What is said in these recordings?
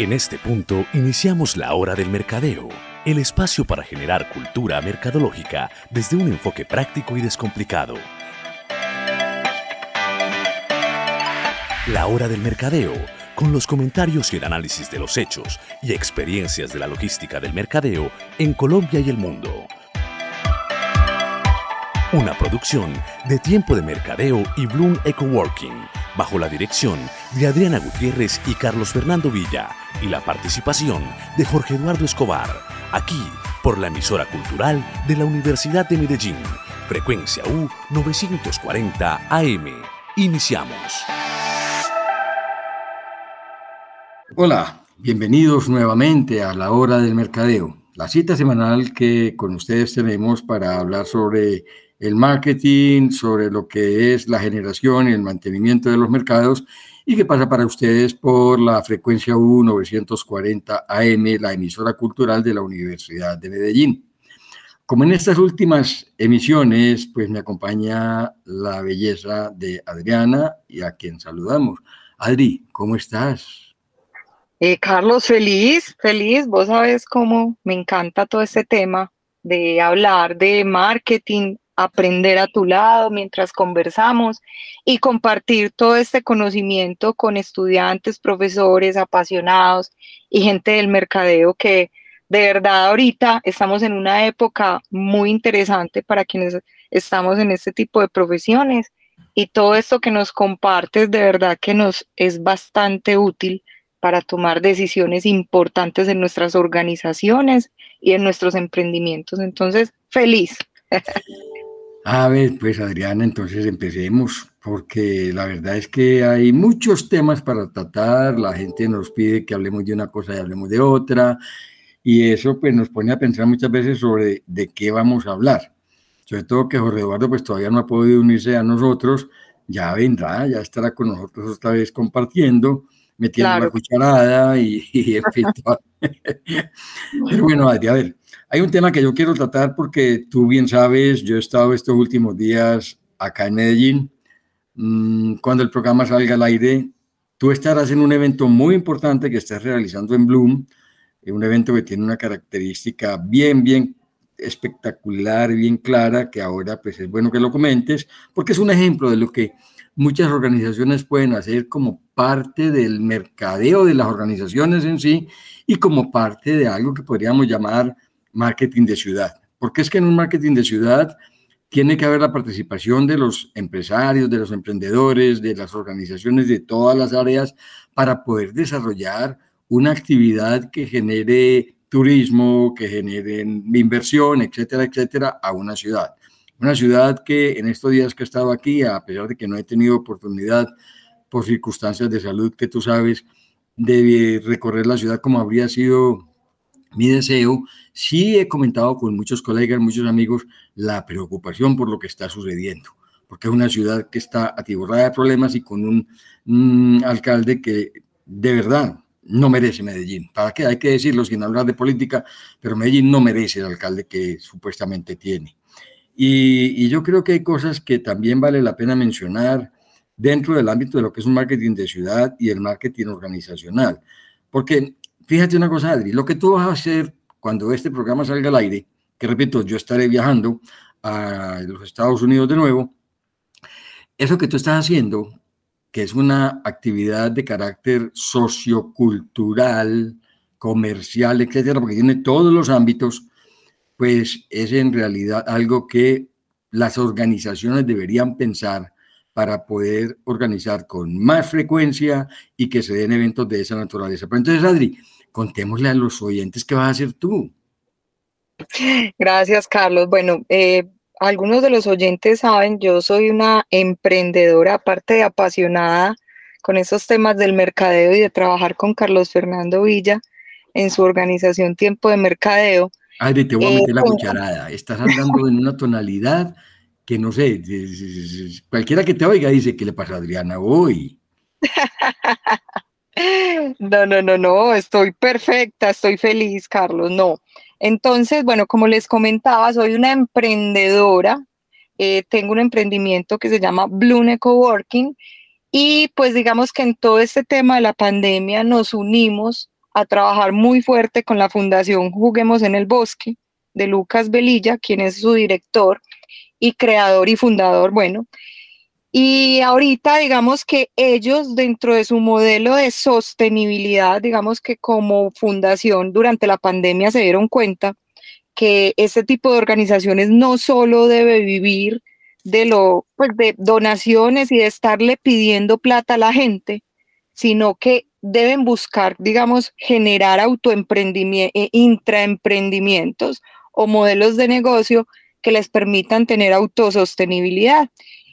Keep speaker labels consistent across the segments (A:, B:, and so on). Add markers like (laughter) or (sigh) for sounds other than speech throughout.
A: En este punto iniciamos la hora del mercadeo, el espacio para generar cultura mercadológica desde un enfoque práctico y descomplicado. La hora del mercadeo, con los comentarios y el análisis de los hechos y experiencias de la logística del mercadeo en Colombia y el mundo. Una producción de Tiempo de Mercadeo y Bloom Eco Working, bajo la dirección de Adriana Gutiérrez y Carlos Fernando Villa, y la participación de Jorge Eduardo Escobar, aquí por la emisora cultural de la Universidad de Medellín, frecuencia U 940 AM. Iniciamos.
B: Hola, bienvenidos nuevamente a la hora del mercadeo, la cita semanal que con ustedes tenemos para hablar sobre el marketing, sobre lo que es la generación y el mantenimiento de los mercados y que pasa para ustedes por la frecuencia U940 AM, la emisora cultural de la Universidad de Medellín. Como en estas últimas emisiones, pues me acompaña la belleza de Adriana y a quien saludamos. Adri, ¿cómo estás?
C: Eh, Carlos, feliz, feliz. Vos sabes cómo me encanta todo este tema de hablar de marketing, aprender a tu lado mientras conversamos y compartir todo este conocimiento con estudiantes, profesores, apasionados y gente del mercadeo que de verdad ahorita estamos en una época muy interesante para quienes estamos en este tipo de profesiones y todo esto que nos compartes de verdad que nos es bastante útil para tomar decisiones importantes en nuestras organizaciones y en nuestros emprendimientos. Entonces, feliz. (laughs)
B: A ver, pues Adriana, entonces empecemos, porque la verdad es que hay muchos temas para tratar, la gente nos pide que hablemos de una cosa y hablemos de otra, y eso pues nos pone a pensar muchas veces sobre de qué vamos a hablar. Sobre todo que Jorge Eduardo pues todavía no ha podido unirse a nosotros, ya vendrá, ya estará con nosotros otra vez compartiendo, metiendo la cucharada y, (laughs) y en fin. (laughs) Pero bueno, Adri, a ver, hay un tema que yo quiero tratar porque tú bien sabes, yo he estado estos últimos días acá en Medellín. Mm, cuando el programa salga al aire, tú estarás en un evento muy importante que estás realizando en Bloom, eh, un evento que tiene una característica bien, bien espectacular, bien clara, que ahora pues es bueno que lo comentes, porque es un ejemplo de lo que muchas organizaciones pueden hacer como parte del mercadeo de las organizaciones en sí y como parte de algo que podríamos llamar marketing de ciudad. Porque es que en un marketing de ciudad tiene que haber la participación de los empresarios, de los emprendedores, de las organizaciones de todas las áreas para poder desarrollar una actividad que genere turismo, que genere inversión, etcétera, etcétera, a una ciudad. Una ciudad que en estos días que he estado aquí, a pesar de que no he tenido oportunidad por circunstancias de salud que tú sabes, de recorrer la ciudad como habría sido mi deseo, sí he comentado con muchos colegas, muchos amigos, la preocupación por lo que está sucediendo, porque es una ciudad que está atiborrada de problemas y con un, alcalde que de verdad no merece Medellín. ¿Para qué? Hay que decirlo sin hablar de política, pero Medellín no merece el alcalde que supuestamente tiene. Y, y, yo creo que hay cosas que también vale la pena mencionar dentro del ámbito de lo que es un marketing de ciudad y el marketing organizacional. Porque fíjate una cosa, Adri, lo que tú vas a hacer cuando este programa salga al aire, que repito, yo estaré viajando a los Estados Unidos de nuevo, eso que tú estás haciendo, que es una actividad de carácter sociocultural, comercial, etcétera, porque tiene todos los ámbitos, pues es en realidad algo que las organizaciones deberían pensar para poder organizar con más frecuencia y que se den eventos de esa naturaleza. Pero entonces, Adri, contémosle a los oyentes qué vas a hacer tú.
C: Gracias, Carlos. Bueno, eh, algunos de los oyentes saben, yo soy una emprendedora, aparte de apasionada con esos temas del mercadeo y de trabajar con Carlos Fernando Villa en su organización Tiempo de Mercadeo.
B: Adri, te voy a meter la eh, cucharada. Estás hablando en una tonalidad que no sé, cualquiera que te oiga dice, ¿qué le pasa a Adriana hoy? (laughs)
C: No, no, no, no, estoy perfecta, estoy feliz, Carlos, no. Entonces, bueno, como les comentaba, soy una emprendedora, eh, tengo un emprendimiento que se llama Blue Coworking y pues digamos que en todo este tema de la pandemia nos unimos a trabajar muy fuerte con la Fundación Juguemos en el Bosque de Lucas Velilla, quien es su director y creador y fundador, bueno. Y ahorita, digamos que ellos dentro de su modelo de sostenibilidad, digamos que como fundación durante la pandemia se dieron cuenta que este tipo de organizaciones no solo debe vivir de lo pues de donaciones y de estarle pidiendo plata a la gente, sino que deben buscar, digamos, generar autoemprendimiento, eh, intraemprendimientos o modelos de negocio que les permitan tener autosostenibilidad.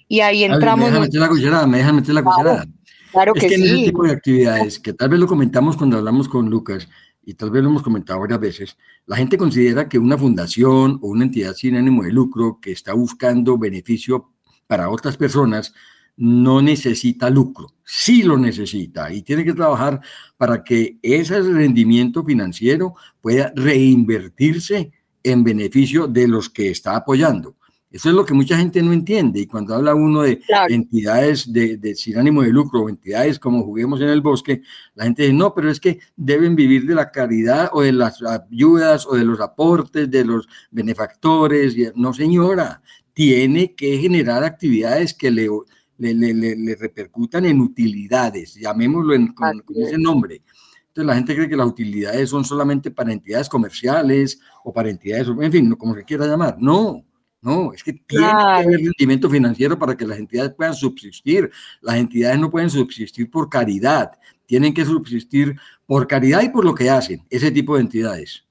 C: Y ahí entramos.
B: Me meter la cucharada, me deja meter la cucharada.
C: Claro es que, en ese
B: tipo de actividades, que tal vez lo comentamos cuando hablamos con Lucas, y tal vez lo hemos comentado varias veces, la gente considera que una fundación o una entidad sin ánimo de lucro que está buscando beneficio para otras personas no necesita lucro, sí lo necesita y tiene que trabajar para que ese rendimiento financiero pueda reinvertirse en beneficio de los que está apoyando. Eso es lo que mucha gente no entiende. Y cuando habla uno de entidades de, sin ánimo de lucro o entidades como Juguemos en el Bosque, la gente dice, no, pero es que deben vivir de la caridad o de las ayudas o de los aportes de los benefactores. No, señora, tiene que generar actividades que le, le, repercutan en utilidades, llamémoslo con ese nombre. Entonces la gente cree que las utilidades son solamente para entidades comerciales o para entidades, en fin, como se quiera llamar. No, no, es que tiene que haber rendimiento financiero para que las entidades puedan subsistir. Las entidades no pueden subsistir por caridad, tienen que subsistir por caridad y por lo que hacen ese tipo de entidades.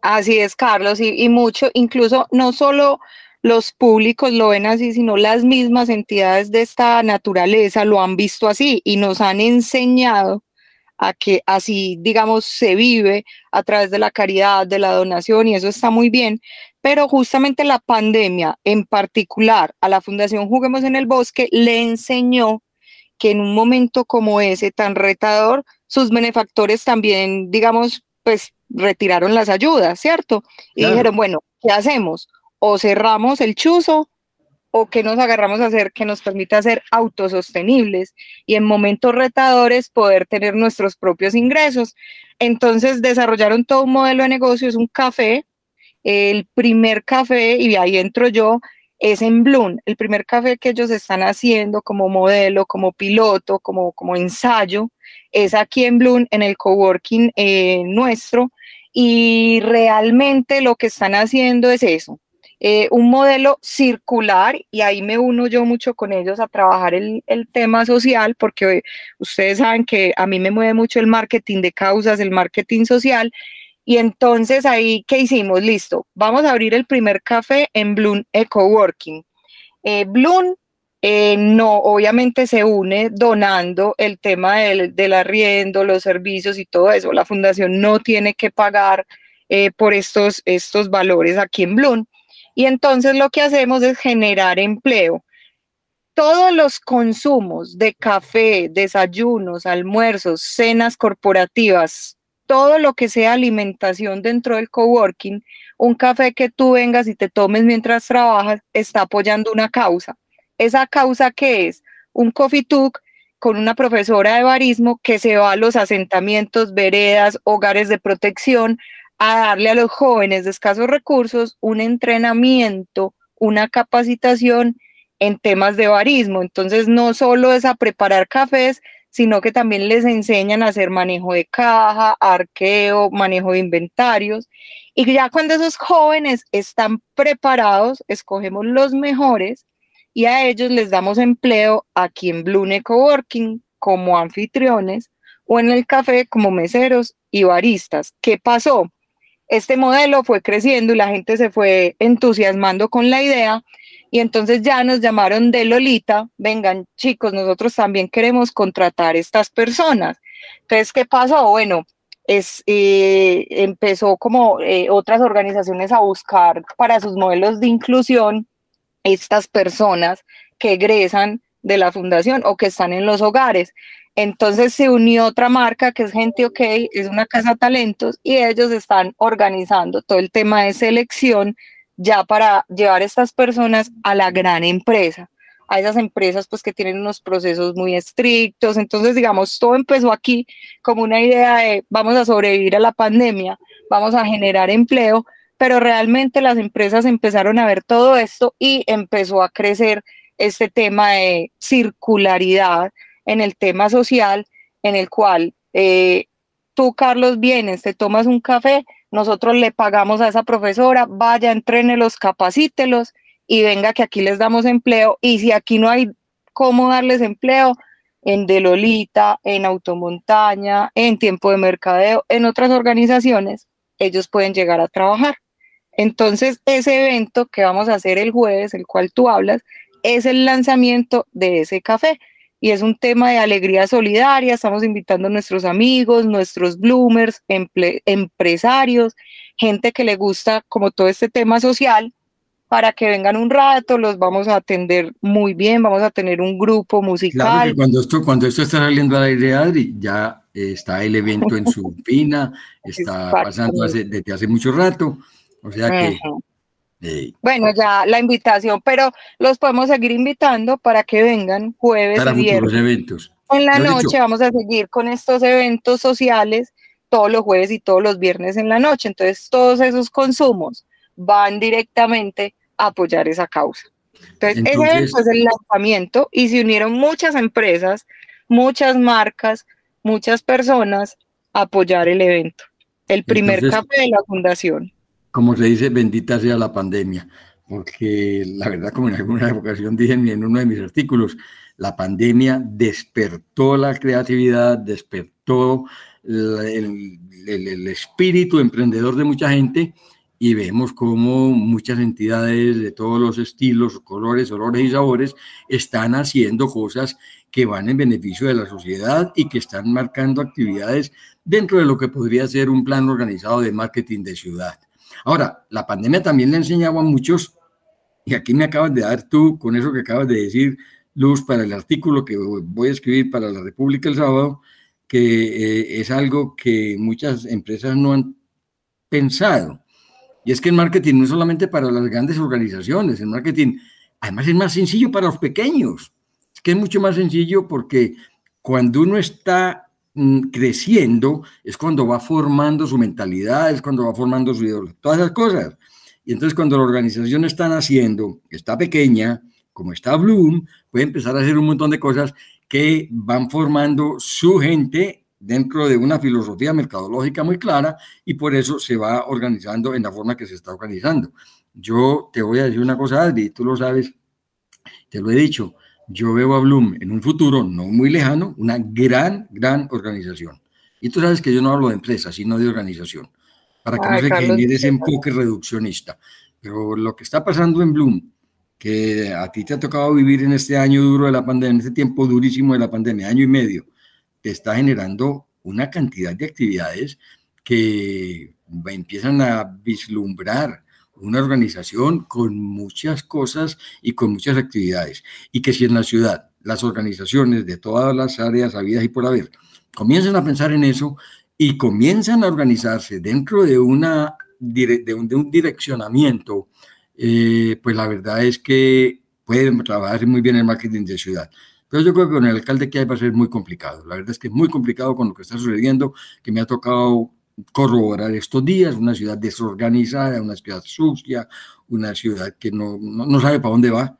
C: Así es, Carlos, y, y mucho, incluso no solo los públicos lo ven así, sino las mismas entidades de esta naturaleza lo han visto así y nos han enseñado a que así, digamos, se vive a través de la caridad, de la donación, y eso está muy bien, pero justamente la pandemia, en particular a la Fundación Juguemos en el Bosque, le enseñó que en un momento como ese tan retador, sus benefactores también, digamos, pues retiraron las ayudas, ¿cierto? Y dijeron, bueno, ¿qué hacemos? O cerramos el chuzo o que nos agarramos a hacer que nos permita ser autosostenibles y en momentos retadores poder tener nuestros propios ingresos. Entonces desarrollaron todo un modelo de negocio, es un café, el primer café, y ahí entro yo, es en Bloom, el primer café que ellos están haciendo como modelo, como piloto, como, como ensayo, es aquí en Bloom, en el coworking eh, nuestro, y realmente lo que están haciendo es eso, eh, un modelo circular y ahí me uno yo mucho con ellos a trabajar el, el, tema social porque ustedes saben que a mí me mueve mucho el marketing de causas, el marketing social y entonces ahí, ¿qué hicimos? Listo, vamos a abrir el primer café en Bloom Eco Working. Eh, Bloom eh, no, obviamente se une donando el tema del, del, arriendo, los servicios y todo eso. La fundación no tiene que pagar por estos, estos valores aquí en Bloom. Y entonces lo que hacemos es generar empleo. Todos los consumos de café, desayunos, almuerzos, cenas corporativas, todo lo que sea alimentación dentro del coworking, un café que tú vengas y te tomes mientras trabajas está apoyando una causa. ¿Esa causa qué es? Un coffee talk con una profesora de barismo que se va a los asentamientos, veredas, hogares de protección a darle a los jóvenes de escasos recursos un entrenamiento, una capacitación en temas de barismo. Entonces, no solo es a preparar cafés, sino que también les enseñan a hacer manejo de caja, arqueo, manejo de inventarios. Y ya cuando esos jóvenes están preparados, escogemos los mejores y a ellos les damos empleo aquí en Blue Coworking como anfitriones o en el café como meseros y baristas. ¿Qué pasó? este modelo fue creciendo y la gente se fue entusiasmando con la idea y entonces ya nos llamaron de Lolita, vengan chicos, nosotros también queremos contratar estas personas. Entonces, ¿qué pasó? Bueno, es, eh, empezó como eh, otras organizaciones a buscar para sus modelos de inclusión estas personas que egresan de la fundación o que están en los hogares. Entonces se unió otra marca que es Gente OK, es una casa talentos y ellos están organizando todo el tema de selección ya para llevar estas personas a la gran empresa. a esas empresas pues que tienen unos procesos muy estrictos. Entonces, digamos, todo empezó aquí como una idea de vamos a sobrevivir a la pandemia, vamos a generar empleo, pero realmente las empresas empezaron a ver todo esto y empezó a crecer este tema de circularidad en el tema social, en el cual eh, tú, Carlos, vienes, te tomas un café, nosotros le pagamos a esa profesora, vaya, entrénelos, capacítelos y venga que aquí les damos empleo y si aquí no hay cómo darles empleo, en Delolita, en Automontaña, en Tiempo de Mercadeo, en otras organizaciones, ellos pueden llegar a trabajar. Entonces, ese evento que vamos a hacer el jueves, el cual tú hablas, es el lanzamiento de ese café y es un tema de alegría solidaria. Estamos invitando a nuestros amigos, nuestros bloomers, empresarios, gente que le gusta como todo este tema social para que vengan un rato, los vamos a atender muy bien, vamos a tener un grupo musical. Claro
B: que cuando esto, cuando esto está saliendo al aire, Adri, ya está el evento en su (laughs) pina, está pasando desde hace mucho rato, o sea que...
C: Bueno, ya la invitación, pero los podemos seguir invitando para que vengan jueves
B: y viernes. eventos.
C: En la noche vamos a seguir con estos eventos sociales todos los jueves y todos los viernes en la noche. Entonces, todos esos consumos van directamente apoyar esa causa. Entonces, ese es el lanzamiento y se unieron muchas empresas, muchas marcas, muchas personas a apoyar el evento. El primer café de la fundación.
B: Como se dice, bendita sea la pandemia, porque la verdad, como en alguna ocasión dije en uno de mis artículos, la pandemia despertó la creatividad, despertó el espíritu emprendedor de mucha gente y vemos cómo muchas entidades de todos los estilos, colores, olores y sabores están haciendo cosas que van en beneficio de la sociedad y que están marcando actividades dentro de lo que podría ser un plan organizado de marketing de ciudad. Ahora, la pandemia también le enseñaba a muchos, y aquí me acabas de dar tú con eso que acabas de decir, Luz, para el artículo que voy a escribir para la República el sábado, que eh, es algo que muchas empresas no han pensado y es que el marketing no es solamente para las grandes organizaciones, el marketing además es más sencillo para los pequeños. Es que es mucho más sencillo porque cuando uno está mm, creciendo es cuando va formando su mentalidad, es cuando va formando su ideología, todas esas cosas. Y entonces cuando la organización está naciendo, está pequeña, como está Bloom, puede empezar a hacer un montón de cosas que van formando su gente dentro de una filosofía mercadológica muy clara y por eso se va organizando en la forma que se está organizando. Yo te voy a decir una cosa, Adri, tú lo sabes, te lo he dicho, yo veo a Bloom en un futuro no muy lejano, una gran, gran organización. Y tú sabes que yo no hablo de empresa, sino de organización, para que no se genere ese enfoque reduccionista. Pero lo que está pasando en Bloom, que a ti te ha tocado vivir en este año duro de la pandemia, en este tiempo durísimo de la pandemia, año y medio, está generando una cantidad de actividades que empiezan a vislumbrar una organización con muchas cosas y con muchas actividades. Y que si en la ciudad las organizaciones de todas las áreas habidas y por haber comienzan a pensar en eso y comienzan a organizarse dentro de, una, de, un, direccionamiento, eh, pues la verdad es que pueden trabajar muy bien el marketing de ciudad. Pero yo creo que con el alcalde que hay va a ser muy complicado. La verdad es que es muy complicado con lo que está sucediendo, que me ha tocado corroborar estos días, una ciudad desorganizada, una ciudad sucia, una ciudad que no, no, sabe para dónde va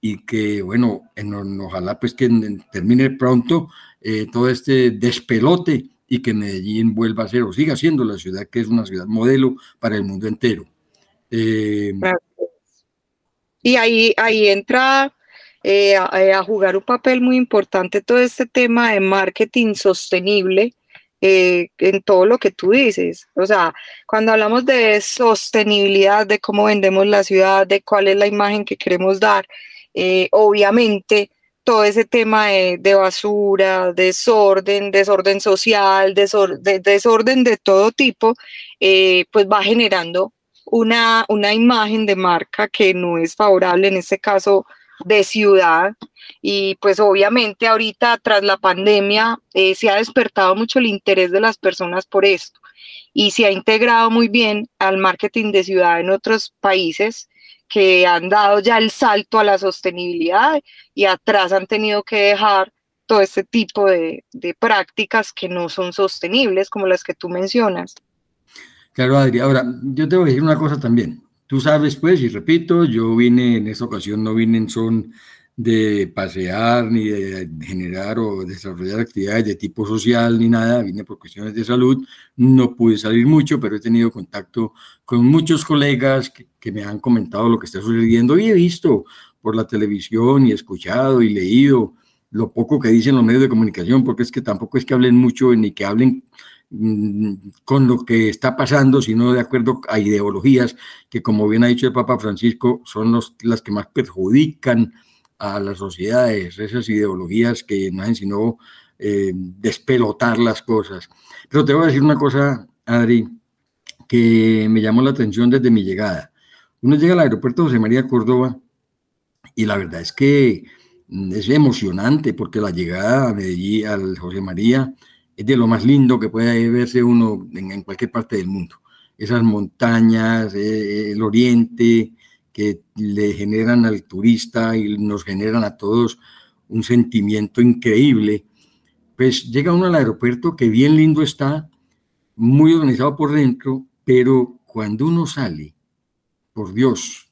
B: y que, bueno, en, ojalá pues que termine pronto eh, todo este despelote y que Medellín vuelva a ser o siga siendo la ciudad que es una ciudad modelo para el mundo entero.
C: Eh, y ahí, ahí entra eh, eh, a, jugar un papel muy importante todo este tema de marketing sostenible eh, en todo lo que tú dices. O sea, cuando hablamos de sostenibilidad, de cómo vendemos la ciudad, de cuál es la imagen que queremos dar, obviamente todo ese tema de, basura, desorden, desorden social, de, desorden de todo tipo, pues va generando una, una imagen de marca que no es favorable, en este caso de ciudad y pues obviamente ahorita tras la pandemia eh, se ha despertado mucho el interés de las personas por esto y se ha integrado muy bien al marketing de ciudad en otros países que han dado ya el salto a la sostenibilidad y atrás han tenido que dejar todo este tipo de, prácticas que no son sostenibles, como las que tú mencionas.
B: Claro, Adri. Ahora, yo te voy a decir una cosa también. Tú sabes, pues, y repito, yo vine en esta ocasión, no vine en son de pasear, ni de generar o desarrollar actividades de tipo social, ni nada, vine por cuestiones de salud, no pude salir mucho, pero he tenido contacto con muchos colegas que, que me han comentado lo que está sucediendo y he visto por la televisión y escuchado y leído lo poco que dicen los medios de comunicación, porque es que tampoco es que hablen mucho ni que hablen con lo que está pasando, sino de acuerdo a ideologías que, como bien ha dicho el Papa Francisco, son las que más perjudican a las sociedades, esas ideologías que no hacen sino eh, despelotar las cosas. Pero te voy a decir una cosa, Adri, que me llamó la atención desde mi llegada. Uno llega al aeropuerto José María Córdoba y la verdad es que mm, es emocionante porque la llegada a Medellín, al José María, es de lo más lindo que puede verse uno en, cualquier parte del mundo. Esas montañas, eh, el oriente, que le generan al turista y nos generan a todos un sentimiento increíble. Pues llega uno al aeropuerto que bien lindo está, muy organizado por dentro, pero cuando uno sale, por Dios,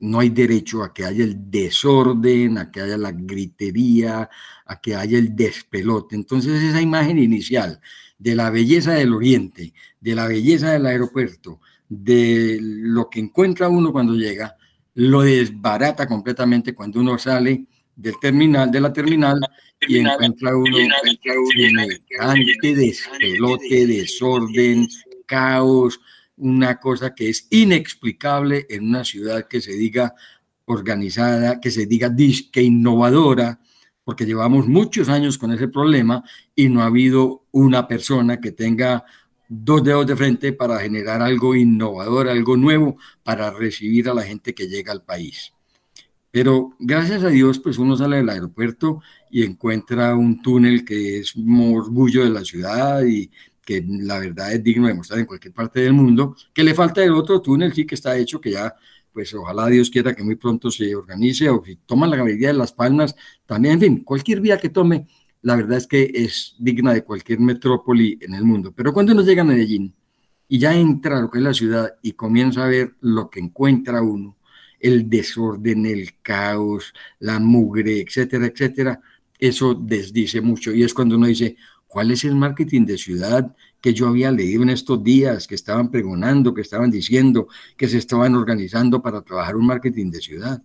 B: no hay derecho a que haya el desorden, a que haya la gritería, a que haya el despelote. Entonces esa imagen inicial de la belleza del oriente, de la belleza del aeropuerto, de lo que encuentra uno cuando llega, lo desbarata completamente cuando uno sale del terminal, de la terminal, y encuentra uno semejante despelote, desorden, caos, una cosa que es inexplicable en una ciudad que se diga organizada, que se diga disque innovadora, porque llevamos muchos años con ese problema y no ha habido una persona que tenga dos dedos de frente para generar algo innovador, algo nuevo para recibir a la gente que llega al país. Pero gracias a Dios, pues uno sale del aeropuerto y encuentra un túnel que es un orgullo de la ciudad y que la verdad es digno de mostrar en cualquier parte del mundo, que le falta el otro túnel, sí que está hecho, que ya, pues ojalá Dios quiera que muy pronto se organice, o si toman la galería de Las Palmas, también, en fin, cualquier vía que tome, la verdad es que es digna de cualquier metrópoli en el mundo. Pero cuando uno llega a Medellín y ya entra a lo que es la ciudad y comienza a ver lo que encuentra uno, el desorden, el caos, la mugre, etcétera, etcétera, eso desdice mucho. Y es cuando uno dice, ¿cuál es el marketing de ciudad que yo había leído en estos días, que estaban pregonando, que estaban diciendo, que se estaban organizando para trabajar un marketing de ciudad?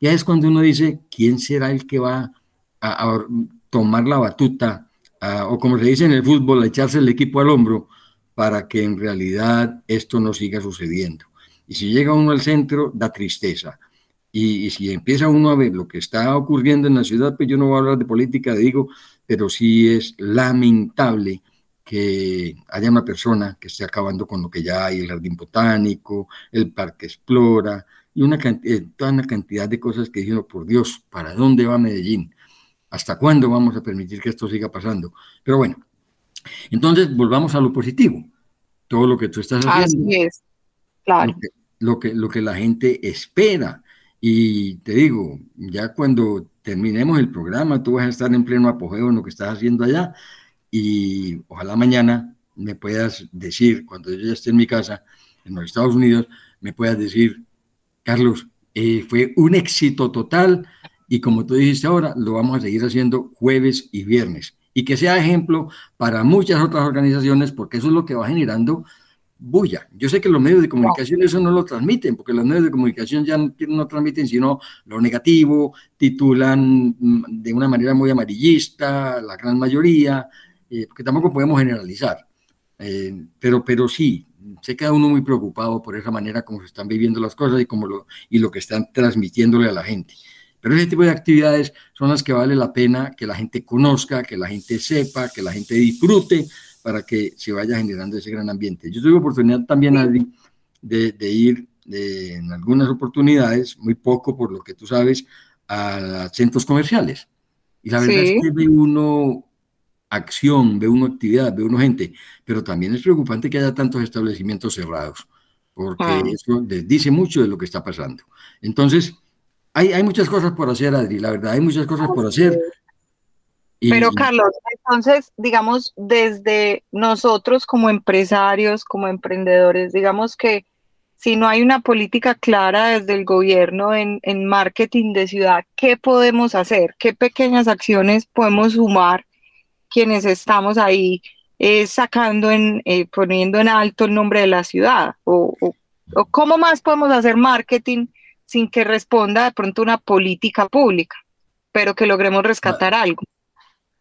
B: Ya es cuando uno dice, ¿quién será el que va a, a tomar la batuta, o como se dice en el fútbol, echarse el equipo al hombro para que en realidad esto no siga sucediendo. Y si llega uno al centro, da tristeza. Y, si empieza uno a ver lo que está ocurriendo en la ciudad, pues yo no voy a hablar de política, digo, pero sí es lamentable que haya una persona que esté acabando con lo que ya hay, el jardín botánico, el parque explora, y una cantidad, toda una cantidad de cosas que dijeron, por Dios, ¿para dónde va Medellín? ¿Hasta cuándo vamos a permitir que esto siga pasando? Pero bueno, entonces volvamos a lo positivo. Todo lo que tú estás haciendo.
C: Así es, claro.
B: Lo que, lo que, la gente espera. Y te digo, ya cuando terminemos el programa, tú vas a estar en pleno apogeo en lo que estás haciendo allá. Y ojalá mañana me puedas decir, cuando yo ya esté en mi casa, en los Estados Unidos, me puedas decir, Carlos, eh, fue un éxito total y como tú dijiste ahora, lo vamos a seguir haciendo jueves y viernes. Y que sea ejemplo para muchas otras organizaciones, porque eso es lo que va generando bulla. Yo sé que los medios de comunicación eso no lo transmiten, porque los medios de comunicación ya no, transmiten sino lo negativo, titulan mm, de una manera muy amarillista, la gran mayoría, eh, porque tampoco podemos generalizar. Eh, pero, pero sí, se queda uno muy preocupado por esa manera como se están viviendo las cosas y, como lo, y lo que están transmitiéndole a la gente. Pero ese tipo de actividades son las que vale la pena que la gente conozca, que la gente sepa, que la gente disfrute para que se vaya generando ese gran ambiente. Yo tuve oportunidad también, Adri, de, ir en algunas oportunidades, muy poco por lo que tú sabes, a centros comerciales. Y la verdad es que ve uno acción, ve uno actividad, ve uno gente, pero también es preocupante que haya tantos establecimientos cerrados porque ah. eso les dice mucho de lo que está pasando. Entonces, hay, hay muchas cosas por hacer, Adri, la verdad, hay muchas cosas por hacer.
C: Pero Carlos, entonces, digamos, desde nosotros como empresarios, como emprendedores, digamos que si no hay una política clara desde el gobierno en, en marketing de ciudad, ¿qué podemos hacer? ¿Qué pequeñas acciones podemos sumar quienes estamos ahí eh, sacando, en, eh, poniendo en alto el nombre de la ciudad? O, o, cómo más podemos hacer marketing sin que responda de pronto una política pública, pero que logremos rescatar algo?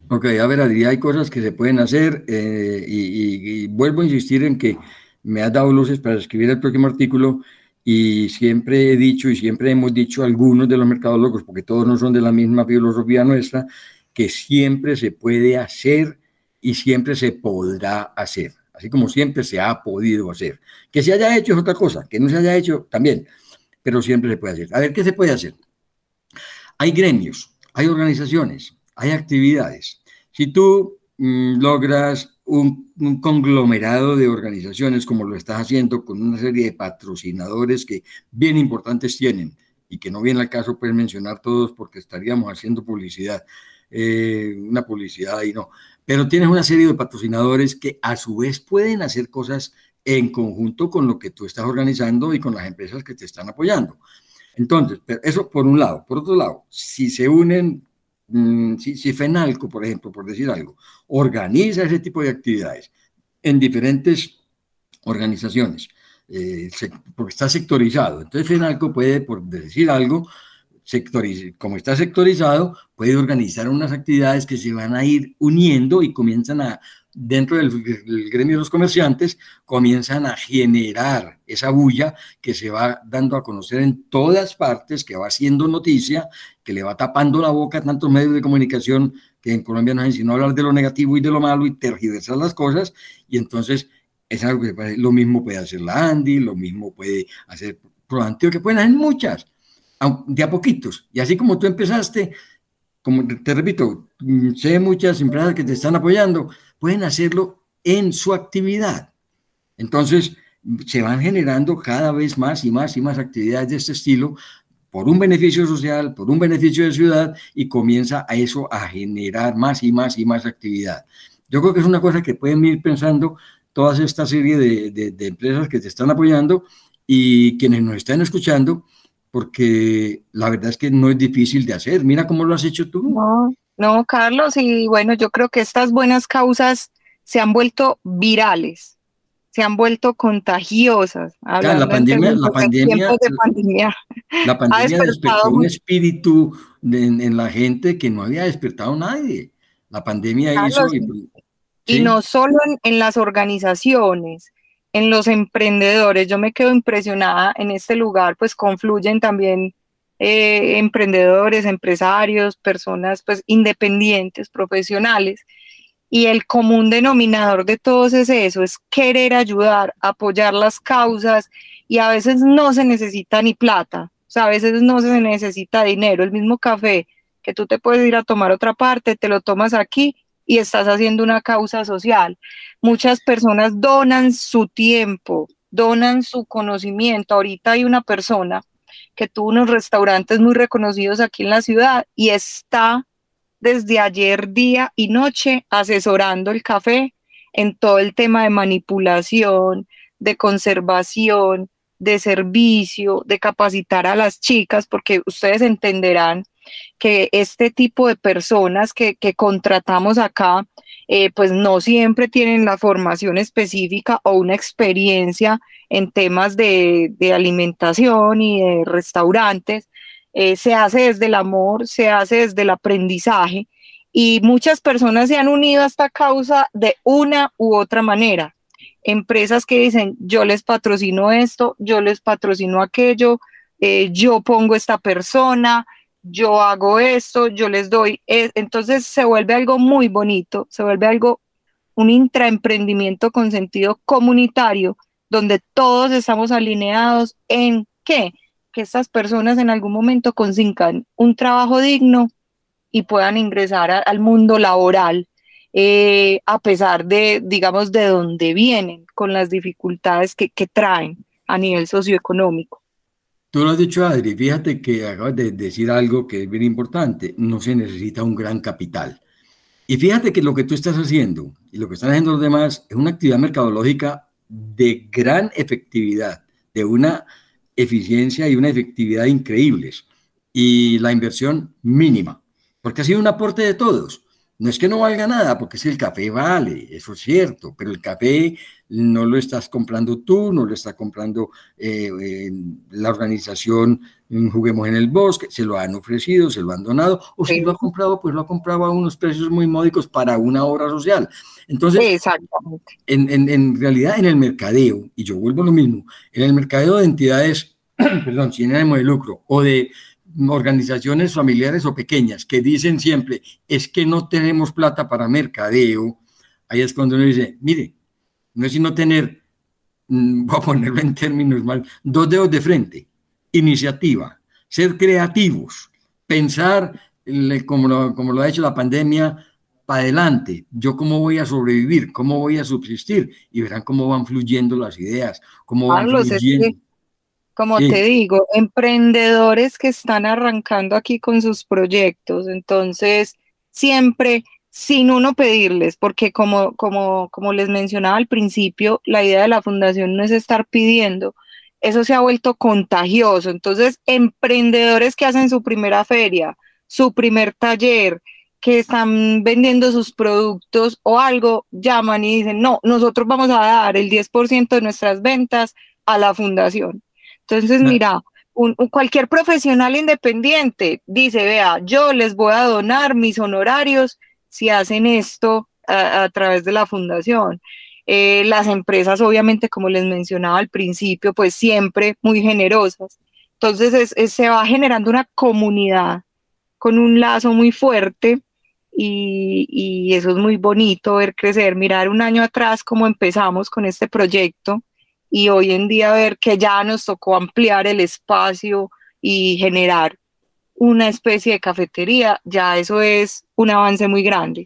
B: Ok, a ver, Adri, hay cosas que se pueden hacer eh, y, vuelvo a insistir en que me has dado luces para escribir el próximo artículo y siempre he dicho y siempre hemos dicho algunos de los mercadólogos, porque todos no son de la misma filosofía nuestra, que siempre se puede hacer y siempre se podrá hacer, así como siempre se ha podido hacer. Que se haya hecho es otra cosa, que no se haya hecho también, pero siempre se puede hacer. A ver, ¿qué se puede hacer? Hay gremios, hay organizaciones, hay actividades si tú mm, logras un, conglomerado de organizaciones como lo estás haciendo con una serie de patrocinadores que bien importantes tienen y que no viene al caso puedes mencionar todos porque estaríamos haciendo publicidad, eh, una publicidad y no, pero tienes una serie de patrocinadores que a su vez pueden hacer cosas en conjunto con lo que tú estás organizando y con las empresas que te están apoyando. Entonces, eso por un lado. Por otro lado, si se unen Mm, si, si, FENALCO, por ejemplo, por decir algo, organiza ese tipo de actividades en diferentes organizaciones, eh, porque está sectorizado. Entonces FENALCO puede, por decir algo, como está sectorizado, puede organizar unas actividades que se van a ir uniendo y comienzan a, dentro del, gremio de los comerciantes, comienzan a generar esa bulla que se va dando a conocer en todas partes, que va haciendo noticia, que le va tapando la boca a tantos medios de comunicación que en Colombia nos enseñó a hablar de lo negativo y de lo malo y tergiversar las cosas, y entonces es algo que lo mismo puede hacer la Andy, lo mismo puede hacer ProAntio, que pueden hacer muchas, de a poquitos, y así como tú empezaste, como te repito, sé muchas empresas que te están apoyando, pueden hacerlo en su actividad. Entonces, se van generando cada vez más y más y más actividades de este estilo por un beneficio social, por un beneficio de ciudad y comienza a eso a generar más y más y más actividad. Yo creo que es una cosa que pueden ir pensando todas esta serie de, de empresas que te están apoyando y quienes nos están escuchando, porque la verdad es que no es difícil de hacer. Mira cómo lo has hecho tú.
C: No, no, Carlos, y bueno, yo creo que estas buenas causas se han vuelto virales, se han vuelto contagiosas.
B: la pandemia, la pandemia, (laughs) la pandemia despertó un espíritu en, la gente que no había despertado nadie. La pandemia hizo...
C: Y, no solo en las organizaciones, en los emprendedores. Yo me quedo impresionada en este lugar, pues confluyen también eh, emprendedores, empresarios, personas pues independientes, profesionales. Y el común denominador de todos es eso, es querer ayudar, apoyar las causas y a veces no se necesita ni plata, o sea, a veces no se necesita dinero, el mismo café que tú te puedes ir a tomar otra parte, te lo tomas aquí y estás haciendo una causa social. Muchas personas donan su tiempo, donan su conocimiento. Ahorita hay una persona que tuvo unos restaurantes muy reconocidos aquí en la ciudad y está desde ayer día y noche asesorando el café en todo el tema de manipulación, de conservación, de servicio, de capacitar a las chicas, porque ustedes entenderán que este tipo de personas que, contratamos acá, eh, pues no siempre tienen la formación específica o una experiencia en temas de, alimentación y de restaurantes, eh, se hace desde el amor, se hace desde el aprendizaje y muchas personas se han unido a esta causa de una u otra manera. Empresas que dicen, yo les patrocino esto, yo les patrocino aquello, eh, yo pongo esta persona, yo hago esto, yo les doy. E-". Entonces se vuelve algo muy bonito, se vuelve algo, un intraemprendimiento con sentido comunitario donde todos estamos alineados en? Que estas personas en algún momento consigan un trabajo digno y puedan ingresar al mundo laboral, eh, a pesar de, digamos, de dónde vienen, con las dificultades que, traen. a nivel socioeconómico.
B: Tú lo has dicho, Adri, fíjate que acabas de decir algo que es bien importante, no se necesita un gran capital. Y fíjate que lo que tú estás haciendo y lo que están haciendo los demás es una actividad mercadológica de gran efectividad, de una eficiencia y una efectividad increíbles. Y la inversión mínima, porque ha sido un aporte de todos. No es que no valga nada, porque si el café vale, eso es cierto, pero el café no lo estás comprando tú, no lo está comprando eh, la organización mm, Juguemos en el Bosque, se lo han ofrecido, se lo han donado, o si lo ha comprado, pues lo ha comprado a unos precios muy módicos para una obra social. Entonces, en, en, realidad en el mercadeo, y yo vuelvo a lo mismo, en el mercadeo de entidades, (clears throat) perdón, sin ánimo de lucro, o de organizaciones familiares o pequeñas que dicen siempre, es que no tenemos plata para mercadeo, ahí es cuando uno dice, mire, no es sino tener, mm, voy a ponerlo en términos mal, dos dedos de frente, iniciativa, ser creativos, pensar como lo, como lo ha hecho la pandemia, para adelante, yo cómo voy a sobrevivir, cómo voy a subsistir, y verán cómo van fluyendo las ideas, cómo van fluyendo
C: como te digo, emprendedores que están arrancando aquí con sus proyectos. Entonces, siempre sin uno pedirles, porque como, como, como les mencionaba al principio, la idea de la fundación no es estar pidiendo, eso se ha vuelto contagioso. Entonces, emprendedores que hacen su primera feria, su primer taller, que están vendiendo sus productos o algo, llaman y dicen, no, nosotros vamos a dar el 10% de nuestras ventas a la fundación. Entonces, mira, un, cualquier profesional independiente dice, vea, yo les voy a donar mis honorarios si hacen esto a, través de la fundación. Eh, las empresas, obviamente, como les mencionaba al principio, pues siempre muy generosas. Entonces se va generando una comunidad con un lazo muy fuerte y, y, eso es muy bonito ver crecer, mirar un año atrás cómo empezamos con este proyecto y hoy en día ver que ya nos tocó ampliar el espacio y generar una especie de cafetería, ya eso es un avance muy grande.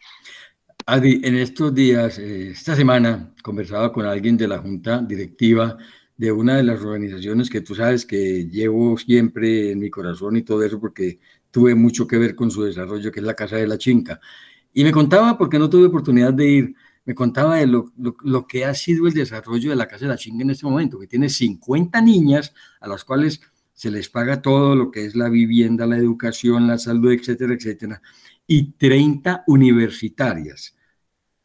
B: Adi, en estos días, eh, esta semana, conversaba con alguien de la junta directiva de una de las organizaciones que tú sabes que llevo siempre en mi corazón y todo eso porque tuve mucho que ver con su desarrollo, que es la Casa de la Chinca. Y me contaba, porque no tuve oportunidad de ir, me contaba de lo, lo, que ha sido el desarrollo de la Casa de la Chinga en este momento, que tiene 50 niñas a las cuales se les paga todo lo que es la vivienda, la educación, la salud, etcétera, etcétera, y 30 universitarias,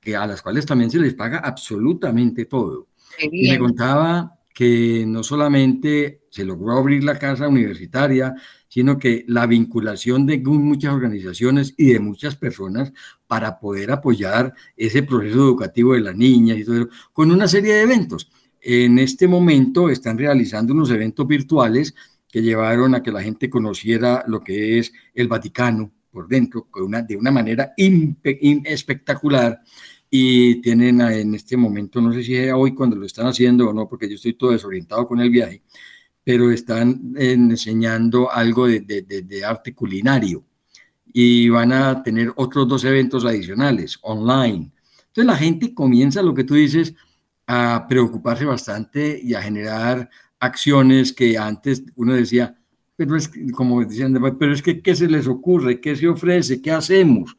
B: que a las cuales también se les paga absolutamente todo. Y me contaba que no solamente se logró abrir la casa universitaria, sino que la vinculación de muchas organizaciones y de muchas personas para poder apoyar ese proceso educativo de las niñas y todo eso, con una serie de eventos. En este momento están realizando unos eventos virtuales que llevaron a que la gente conociera lo que es el Vaticano por dentro, de una manera espectacular y tienen en este momento, no sé si es hoy cuando lo están haciendo o no, porque yo estoy todo desorientado con el viaje, pero están enseñando algo de, arte culinario y van a tener otros dos eventos adicionales online. Entonces la gente comienza, lo que tú dices, a preocuparse bastante y a generar acciones que antes uno decía, pero es como decían, pero es que ¿qué se les ocurre? ¿Qué se ofrece? ¿Qué hacemos?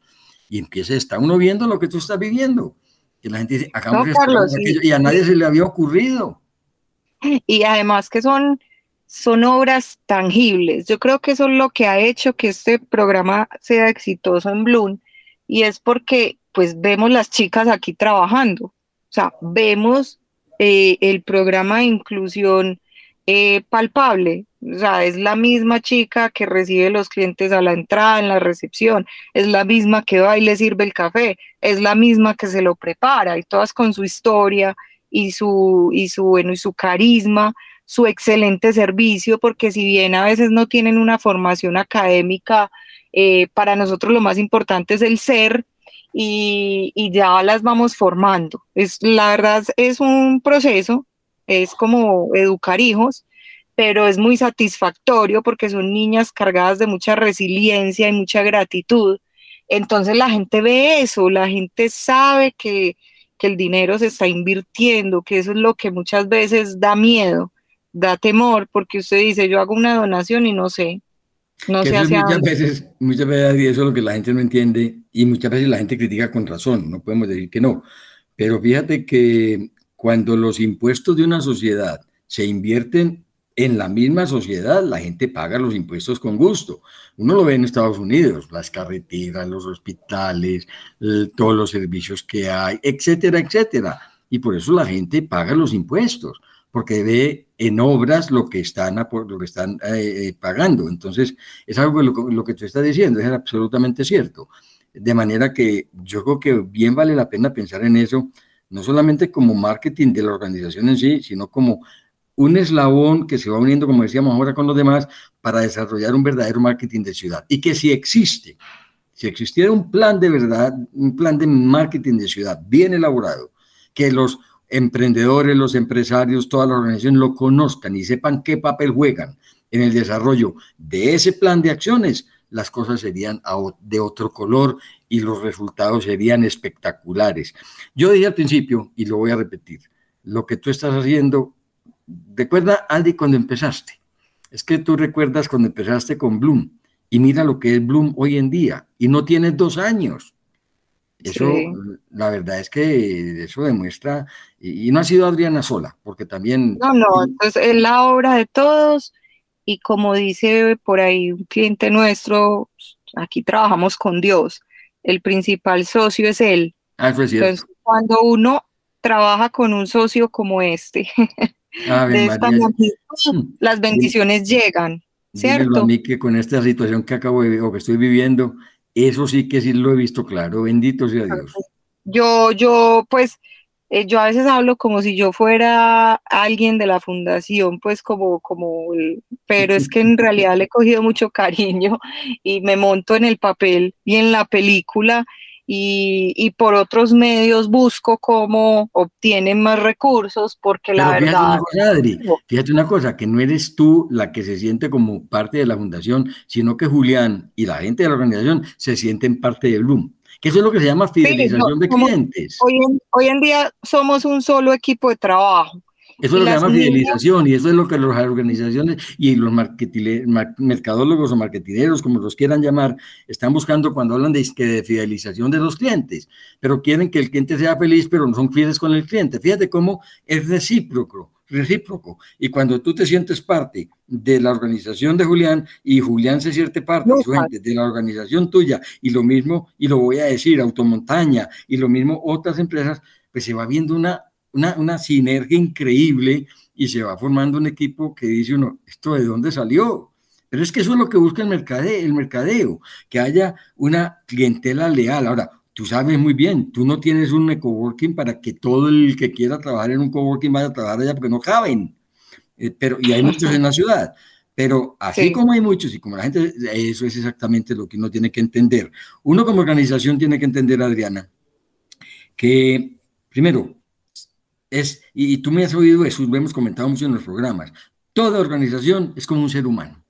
B: y empieza, está uno viendo lo que tú estás viviendo. Y la gente dice, hagamos esto, y a nadie se le había ocurrido.
C: Y además que son, son obras tangibles. Yo creo que eso es lo que ha hecho que este programa sea exitoso en Bloom y es porque pues vemos las chicas aquí trabajando. O sea, vemos eh, el programa de inclusión eh, palpable. O sea, es la misma chica que recibe los clientes a la entrada, en la recepción, es la misma que va y le sirve el café, es la misma que se lo prepara, y todas con su historia y su, y su, bueno, y su carisma, su excelente servicio, porque si bien a veces no tienen una formación académica, eh, para nosotros lo más importante es el ser, y, y, ya las vamos formando. Es, la verdad es un proceso, es como educar hijos, pero es muy satisfactorio porque son niñas cargadas de mucha resiliencia y mucha gratitud. Entonces la gente ve eso, la gente sabe que, que el dinero se está invirtiendo, que eso es lo que muchas veces da miedo. da temor porque usted dice, yo hago una donación y no sé, no sé hacia
B: muchas veces, muchas veces eso es lo que la gente no entiende y muchas veces la gente critica con razón, no podemos decir que no. Pero fíjate que cuando los impuestos de una sociedad se invierten en la misma sociedad, la gente paga los impuestos con gusto. Uno lo ve en Estados Unidos, las carreteras, los hospitales, todos los servicios que hay, etcétera, etcétera. Y por eso la gente paga los impuestos porque ve en obras lo que están, lo que están eh, eh, pagando. Entonces, es algo que lo, lo, que tú estás diciendo es absolutamente cierto. De manera que yo creo que bien vale la pena pensar en eso, no solamente como marketing de la organización en sí, sino como un eslabón que se va uniendo, como decíamos ahora con los demás, para desarrollar un verdadero marketing de ciudad. Y que si existe, si existiera un plan de verdad, un plan de marketing de ciudad bien elaborado, que los emprendedores, los empresarios, toda la organización lo conozcan y sepan qué papel juegan en el desarrollo de ese plan de acciones, las cosas serían de otro color y los resultados serían espectaculares. Yo dije al principio, y lo voy a repetir, lo que tú estás haciendo, recuerda, Andy, cuando empezaste. Es que tú recuerdas cuando empezaste con Bloom y mira lo que es Bloom hoy en día y no tienes dos años. Eso, la verdad es que eso demuestra, y, no ha sido Adriana sola, porque también...
C: No, no, entonces es la obra de todos y como dice por ahí un cliente nuestro, aquí trabajamos con Dios, el principal socio es Él.
B: Ah, entonces,
C: cuando uno trabaja con un socio como este, (laughs) de esta mm. las bendiciones llegan, ¿cierto?
B: a mí que con esta situación que acabo de o que estoy viviendo, eso sí que sí lo he visto claro, bendito sea Dios.
C: Yo, yo, pues, eh, yo a veces hablo como si yo fuera alguien de la fundación, pues como, como, pero es que en realidad le he cogido mucho cariño (laughs) y me monto en el papel y en la película y, por otros medios busco cómo obtienen más recursos, porque la
B: fíjate
C: verdad...
B: Una cosa, Adri, fíjate una cosa, que no eres tú la que se siente como parte de la fundación, sino que Julián y la gente de la organización se sienten parte de Bloom. Que eso es lo que se llama fidelización de clientes.
C: hoy en día somos un solo equipo de trabajo
B: eso es lo que llama fidelización y eso es lo que las organizaciones y los mercadólogos o marketineros, como los quieran llamar, están buscando cuando hablan de, de fidelización de los clientes, pero quieren que el cliente sea feliz, pero no son fieles con el cliente. Fíjate cómo es recíproco, recíproco. Y cuando tú te sientes parte de la organización de Julián y Julián se siente parte de la organización tuya y lo mismo, y lo voy a decir, Automontaña y lo mismo otras empresas, pues se va viendo una una, sinergia increíble y se va formando un equipo que dice uno, ¿esto de dónde salió? Pero es que eso es lo que busca el mercadeo, el mercadeo, que haya una clientela leal. Ahora, tú sabes muy bien, tú no tienes un coworking para que todo el que quiera trabajar en un coworking vaya a trabajar allá porque no caben. Eh, pero, y hay muchos en la ciudad. Pero así como hay muchos y como la gente, eso es exactamente lo que uno tiene que entender. Uno como organización tiene que entender, Adriana, que primero, es, y, tú me has oído eso, lo hemos comentado mucho en los programas, toda organización es como un ser humano.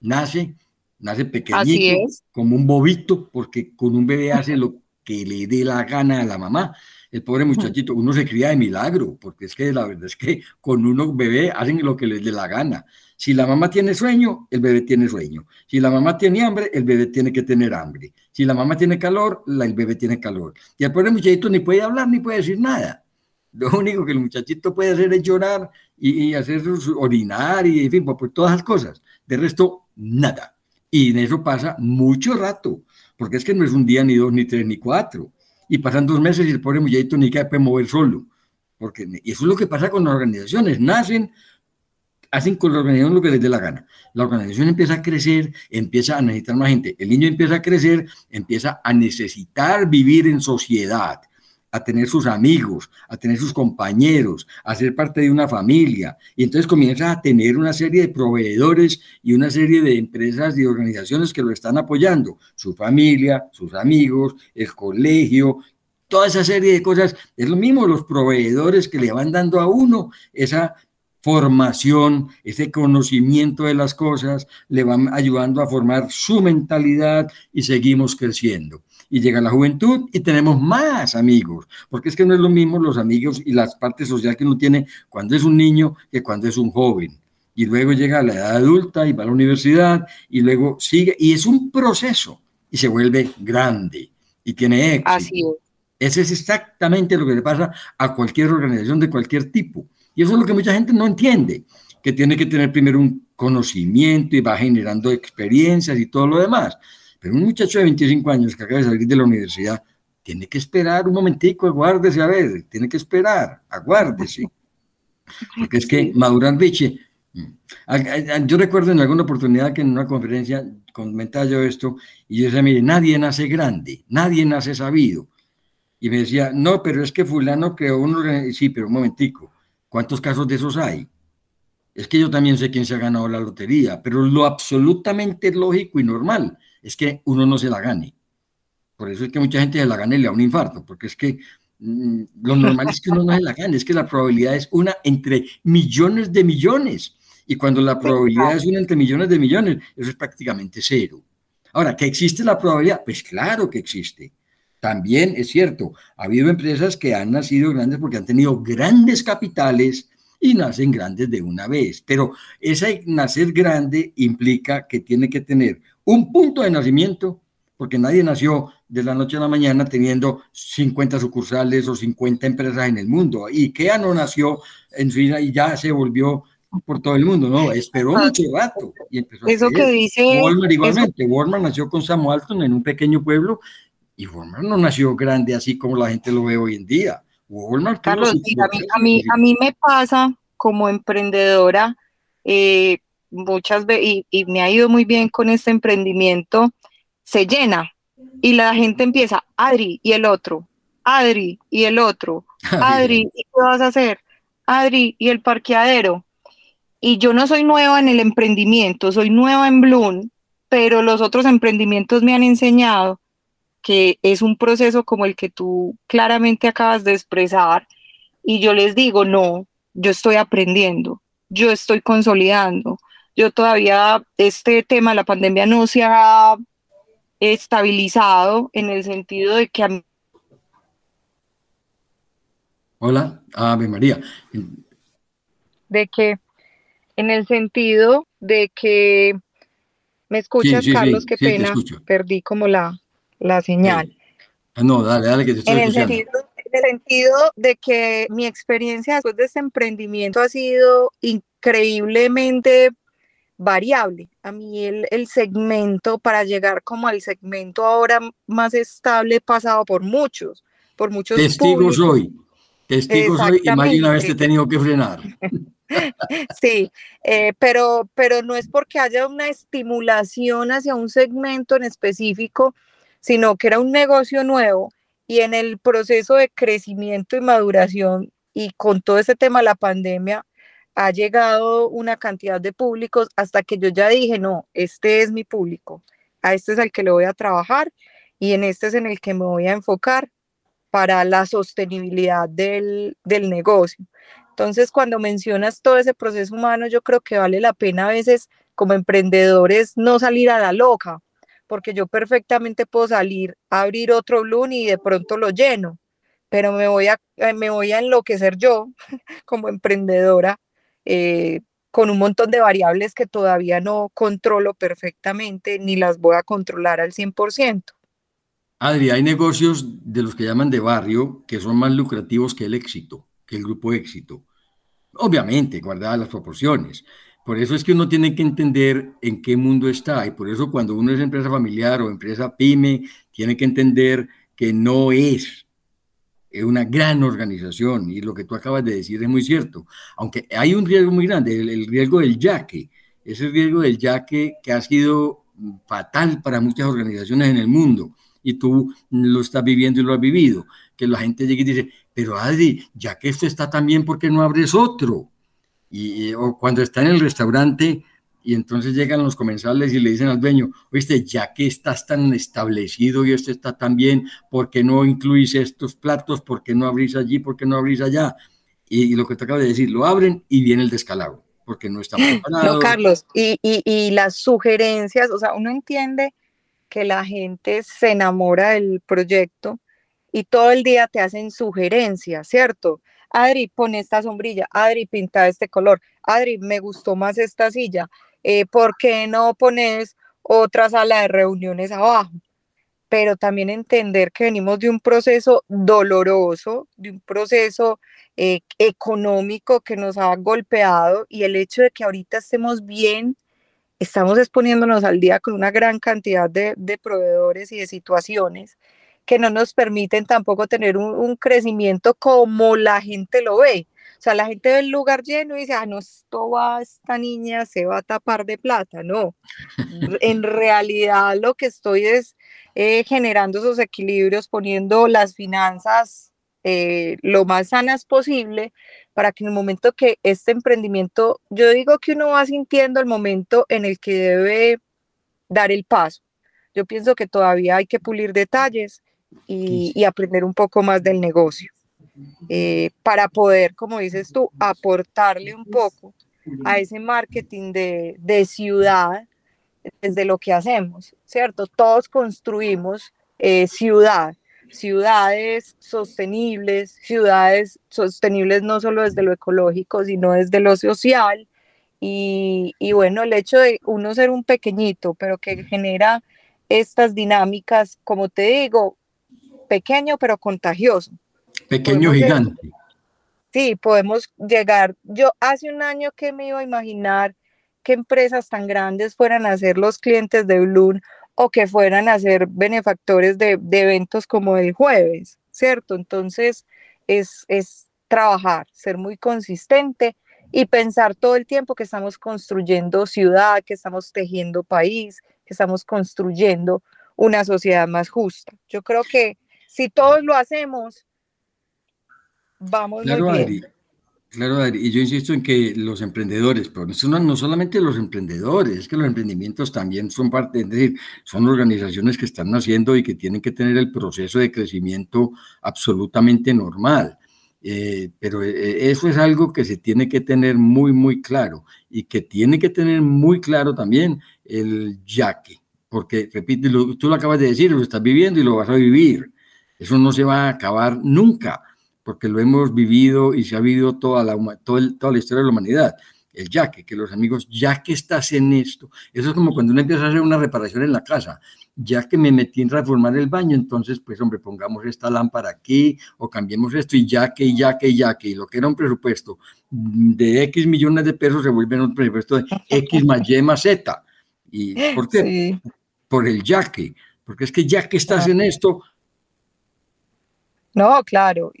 B: Nace, nace pequeñito, como un bobito, porque con un bebé hace lo que le dé la gana a la mamá. El pobre muchachito, uno se cría de milagro, porque es que la verdad es que con uno bebé hacen lo que les dé la gana. Si la mamá tiene sueño, el bebé tiene sueño. Si la mamá tiene hambre, el bebé tiene que tener hambre. Si la mamá tiene calor, el bebé tiene calor. Y el pobre muchachito ni puede hablar ni puede decir nada. Lo único que el muchachito puede hacer es llorar y, hacer orinar y, en fin, pues, pues, todas las cosas. De resto, nada. Y en eso pasa mucho rato, porque es que no es un día, ni dos, ni tres, ni cuatro. Y pasan dos meses y el pobre muchachito ni que puede mover solo. Porque y eso es lo que pasa con las organizaciones. Nacen, hacen con la organización lo que les dé la gana. La organización empieza a crecer, empieza a necesitar más gente. El niño empieza a crecer, empieza a necesitar vivir en sociedad a tener sus amigos, a tener sus compañeros, a ser parte de una familia. Y entonces comienza a tener una serie de proveedores y una serie de empresas y organizaciones que lo están apoyando. Su familia, sus amigos, el colegio, toda esa serie de cosas. Es lo mismo los proveedores que le van dando a uno esa formación, ese conocimiento de las cosas, le van ayudando a formar su mentalidad y seguimos creciendo y llega la juventud y tenemos más amigos, porque es que no es lo mismo los amigos y las partes sociales que uno tiene cuando es un niño que cuando es un joven. y luego llega a la edad adulta y va a la universidad y luego sigue y es un proceso y se vuelve grande y tiene éxito.
C: Así es.
B: Ese es exactamente lo que le pasa a cualquier organización de cualquier tipo. Y eso es lo que mucha gente no entiende, que tiene que tener primero un conocimiento y va generando experiencias y todo lo demás. Pero un muchacho de 25 años que acaba de salir de la universidad tiene que esperar un momentico, aguárdese a ver, tiene que esperar, aguárdese. Porque es que madurar biche. Mm, yo recuerdo en alguna oportunidad que en una conferencia comentaba yo esto y yo decía, mire, nadie nace grande, nadie nace sabido. Y me decía, no, pero es que fulano creó un. Sí, pero un momentico, ¿cuántos casos de esos hay? Es que yo también sé quién se ha ganado la lotería, pero lo absolutamente lógico y normal es que uno no se la gane. Por eso es que mucha gente se la gana y le da un infarto, porque es que mm, lo normal es que uno no se la gane, es que la probabilidad es una entre millones de millones. Y cuando la probabilidad es una entre millones de millones, eso es prácticamente cero. Ahora, ¿que existe la probabilidad? Pues claro que existe. También es cierto, ha habido empresas que han nacido grandes porque han tenido grandes capitales y nacen grandes de una vez. Pero ese nacer grande implica que tiene que tener un punto de nacimiento, porque nadie nació de la noche a la mañana teniendo 50 sucursales o 50 empresas en el mundo. IKEA no nació en su y ya se volvió por todo el mundo, no, esperó mucho rato y empezó
C: Eso que dice
B: Walmart igualmente, Walmart nació con Sam Walton en un pequeño pueblo y Walmart no nació grande así como la gente lo ve hoy en día. Walmart
C: Carlos, a, mí, a, mí, me pasa como emprendedora eh, muchas veces, y, me ha ido muy bien con este emprendimiento, se llena y la gente empieza, Adri y el otro, Adri y el otro, (laughs) Adri, ¿y qué vas a hacer? Adri y el parqueadero. Y yo no soy nueva en el emprendimiento, soy nueva en Bloom, pero los otros emprendimientos me han enseñado que es un proceso como el que tú claramente acabas de expresar. Y yo les digo, no, yo estoy aprendiendo, yo estoy consolidando. Yo todavía, este tema de la pandemia no se ha estabilizado en el sentido de que a
B: Hola, Ave María.
C: De que, en el sentido de que, ¿me escuchas, Carlos? Qué pena, perdí como la, la señal.
B: Ah, no, dale, dale, que te estoy
C: en el, sentido, en el sentido de que mi experiencia después de este emprendimiento ha sido increíblemente variable. A mí el, el, segmento, para llegar como al segmento ahora más estable, he pasado por muchos, por muchos
B: Testigos hoy, testigos hoy, y más de una vez te he tenido que frenar. (laughs)
C: sí, eh, pero, pero no es porque haya una estimulación hacia un segmento en específico, sino que era un negocio nuevo y en el proceso de crecimiento y maduración y con todo ese tema de la pandemia ha llegado una cantidad de públicos hasta que yo ya dije, no, este es mi público, a este es el que le voy a trabajar y en este es en el que me voy a enfocar para la sostenibilidad del, del negocio. Entonces, cuando mencionas todo ese proceso humano, yo creo que vale la pena a veces como emprendedores no salir a la loca, porque yo perfectamente puedo salir a abrir otro Bloom y de pronto lo lleno, pero me voy a, eh, me voy a enloquecer yo (laughs) como emprendedora eh, con un montón de variables que todavía no controlo perfectamente ni las voy a controlar al 100%.
B: Adri, hay negocios de los que llaman de barrio que son más lucrativos que el éxito, que el grupo éxito. Obviamente, guardadas las proporciones, por eso es que uno tiene que entender en qué mundo está y por eso cuando uno es empresa familiar o empresa pyme, tiene que entender que no es una gran organización y lo que tú acabas de decir es muy cierto, aunque hay un riesgo muy grande, el, riesgo del yaque, ese riesgo del yaque que ha sido fatal para muchas organizaciones en el mundo y tú lo estás viviendo y lo has vivido, que la gente llegue y dice, pero Adri, ya que esto está tan bien, ¿por qué no abres otro? y, o cuando está en el restaurante y entonces llegan los comensales y le dicen al dueño, oíste, ya que estás tan establecido y esto está tan bien, ¿por qué no incluís estos platos? ¿Por qué no abrís allí? ¿Por qué no abrís allá? Y, lo que te acabo de decir, lo abren y viene el descalabro, porque no está (laughs) preparado.
C: No, Carlos, y, y, y las sugerencias, o sea, uno entiende que la gente se enamora del proyecto y todo el día te hacen sugerencias, ¿cierto? Adri, pon esta sombrilla, Adri, pinta este color, Adri, me gustó más esta silla, eh, ¿por qué no pones otra sala de reuniones abajo? Pero también entender que venimos de un proceso doloroso, de un proceso eh, económico que nos ha golpeado y el hecho de que ahorita estemos bien, estamos exponiéndonos al día con una gran cantidad de, de proveedores y de situaciones que no nos permiten tampoco tener un, crecimiento como la gente lo ve. O sea, la gente ve el lugar lleno y dice, ah, no, esto va, esta niña se va a tapar de plata. No, (laughs) en realidad lo que estoy es eh, generando esos equilibrios, poniendo las finanzas eh, lo más sanas posible para que en el momento que este emprendimiento, yo digo que uno va sintiendo el momento en el que debe dar el paso. Yo pienso que todavía hay que pulir detalles, y, aprender un poco más del negocio. Eh, para poder, como dices tú, aportarle un poco a ese marketing de, de, ciudad desde lo que hacemos, ¿cierto? Todos construimos eh, ciudad, ciudades sostenibles, ciudades sostenibles no solo desde lo ecológico, sino desde lo social. Y, y bueno, el hecho de uno ser un pequeñito, pero que genera estas dinámicas, como te digo, pequeño pero contagioso.
B: Pequeño gigante.
C: sí, podemos llegar. Yo hace un año que me iba a imaginar que empresas tan grandes fueran a ser los clientes de Bloom o que fueran a ser benefactores de, eventos como el jueves, ¿cierto? Entonces es, es trabajar, ser muy consistente y pensar todo el tiempo que estamos construyendo ciudad, que estamos tejiendo país, que estamos construyendo una sociedad más justa. Yo creo que si todos lo hacemos, vamos
B: claro, muy bien. Claro, Adri, y yo insisto en que los emprendedores, pero no, no solamente los emprendedores, es que los emprendimientos también son parte, es decir, son organizaciones que están naciendo y que tienen que tener el proceso de crecimiento absolutamente normal. Eh, pero eh, eso es algo que se tiene que tener muy, muy claro y que tiene que tener muy claro también el yaque, porque, repite, tú lo acabas de decir, lo estás viviendo y lo vas a vivir. Eso no se va a acabar nunca, porque lo hemos vivido y se ha vivido toda la, toda la historia de la humanidad. El ya que, los amigos, ya que estás en esto, eso es como cuando uno empieza a hacer una reparación en la casa, ya que me metí en reformar el baño, entonces, pues, hombre, pongamos esta lámpara aquí o cambiemos esto y ya que, ya que, ya que, y lo que era un presupuesto de X millones de pesos se vuelve un presupuesto de X más Y más Z. ¿Y por qué? Por el ya que, porque es que ya que estás en esto,
C: no, claro.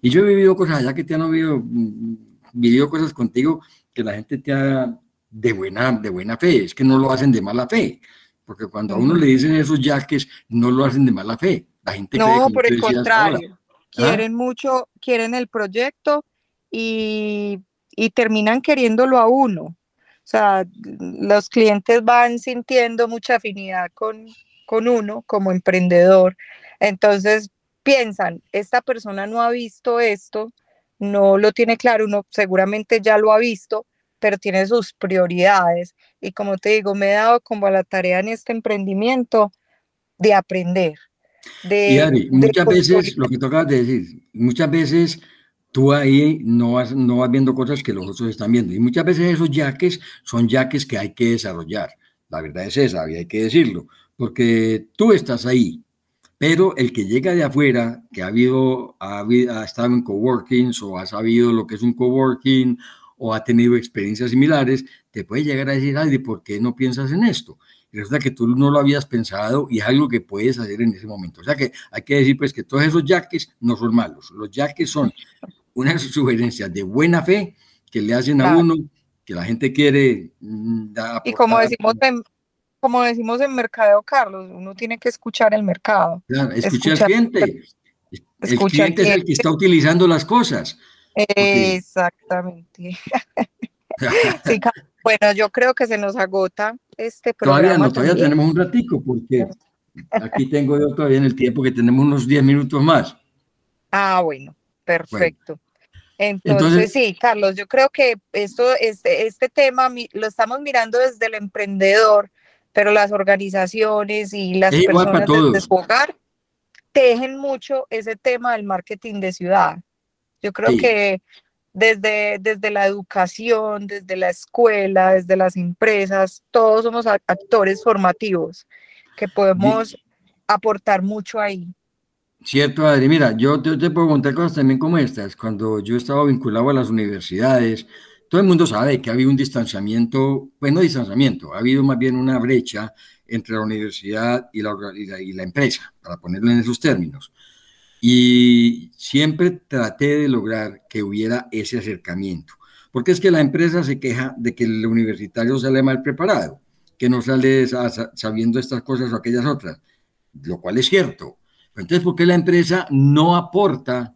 B: Y yo he vivido cosas allá que te han oído, mm, vivido cosas contigo que la gente te ha de buena, de buena fe, es que no lo hacen de mala fe, porque cuando a uno le dicen esos yaques, no lo hacen de mala fe. La gente
C: no, por el contrario, ¿Ah? quieren mucho, quieren el proyecto y, y terminan queriéndolo a uno. O sea, los clientes van sintiendo mucha afinidad con, con uno como emprendedor. Entonces, piensan, esta persona no ha visto esto, no lo tiene claro, uno seguramente ya lo ha visto, pero tiene sus prioridades. Y como te digo, me he dado como a la tarea en este emprendimiento de aprender.
B: De, y Ari, muchas veces, lo que tocas de decir, muchas veces tú ahí no vas, no vas viendo cosas que los otros están viendo. Y muchas veces esos yaques son yaques que hay que desarrollar. La verdad es esa, hay que decirlo, porque tú estás ahí, pero el que llega de afuera, que ha, habido, ha, estado en coworkings o ha sabido lo que es un coworking o ha tenido experiencias similares, te puede llegar a decir, ay, ¿por qué no piensas en esto? Y resulta que tú no lo habías pensado y es algo que puedes hacer en ese momento. O sea que hay que decir pues que todos esos yaques no son malos. Los yaques son unas (laughs) sugerencias de buena fe que le hacen a uno, que la gente quiere.
C: Mm, y como decimos en, como decimos en mercadeo, Carlos, uno tiene que escuchar el mercado.
B: Claro, escuchar, al cliente. El cliente es el que está utilizando las cosas.
C: Exactamente. (laughs) bueno, yo creo que se nos agota este programa.
B: Todavía no, todavía tenemos un ratico, porque aquí tengo yo todavía en el tiempo que tenemos unos 10 minutos más.
C: Ah, bueno, perfecto. Entonces, sí, Carlos, yo creo que esto, este, este tema lo estamos mirando desde el emprendedor, pero las organizaciones y las personas de hogar tejen mucho ese tema del marketing de ciudad. Yo creo que desde, desde la educación, desde la escuela, desde las empresas, todos somos actores formativos que podemos aportar mucho ahí.
B: Cierto, Adri. Mira, yo te, puedo contar cosas también como estas. Cuando yo estaba vinculado a las universidades, todo el mundo sabe que ha habido un distanciamiento, bueno, no distanciamiento, ha habido más bien una brecha entre la universidad y la, y la, empresa, para ponerlo en esos términos. Y siempre traté de lograr que hubiera ese acercamiento, porque es que la empresa se queja de que el universitario sale mal preparado, que no sale sabiendo estas cosas o aquellas otras, lo cual es cierto, entonces, ¿por qué la empresa no aporta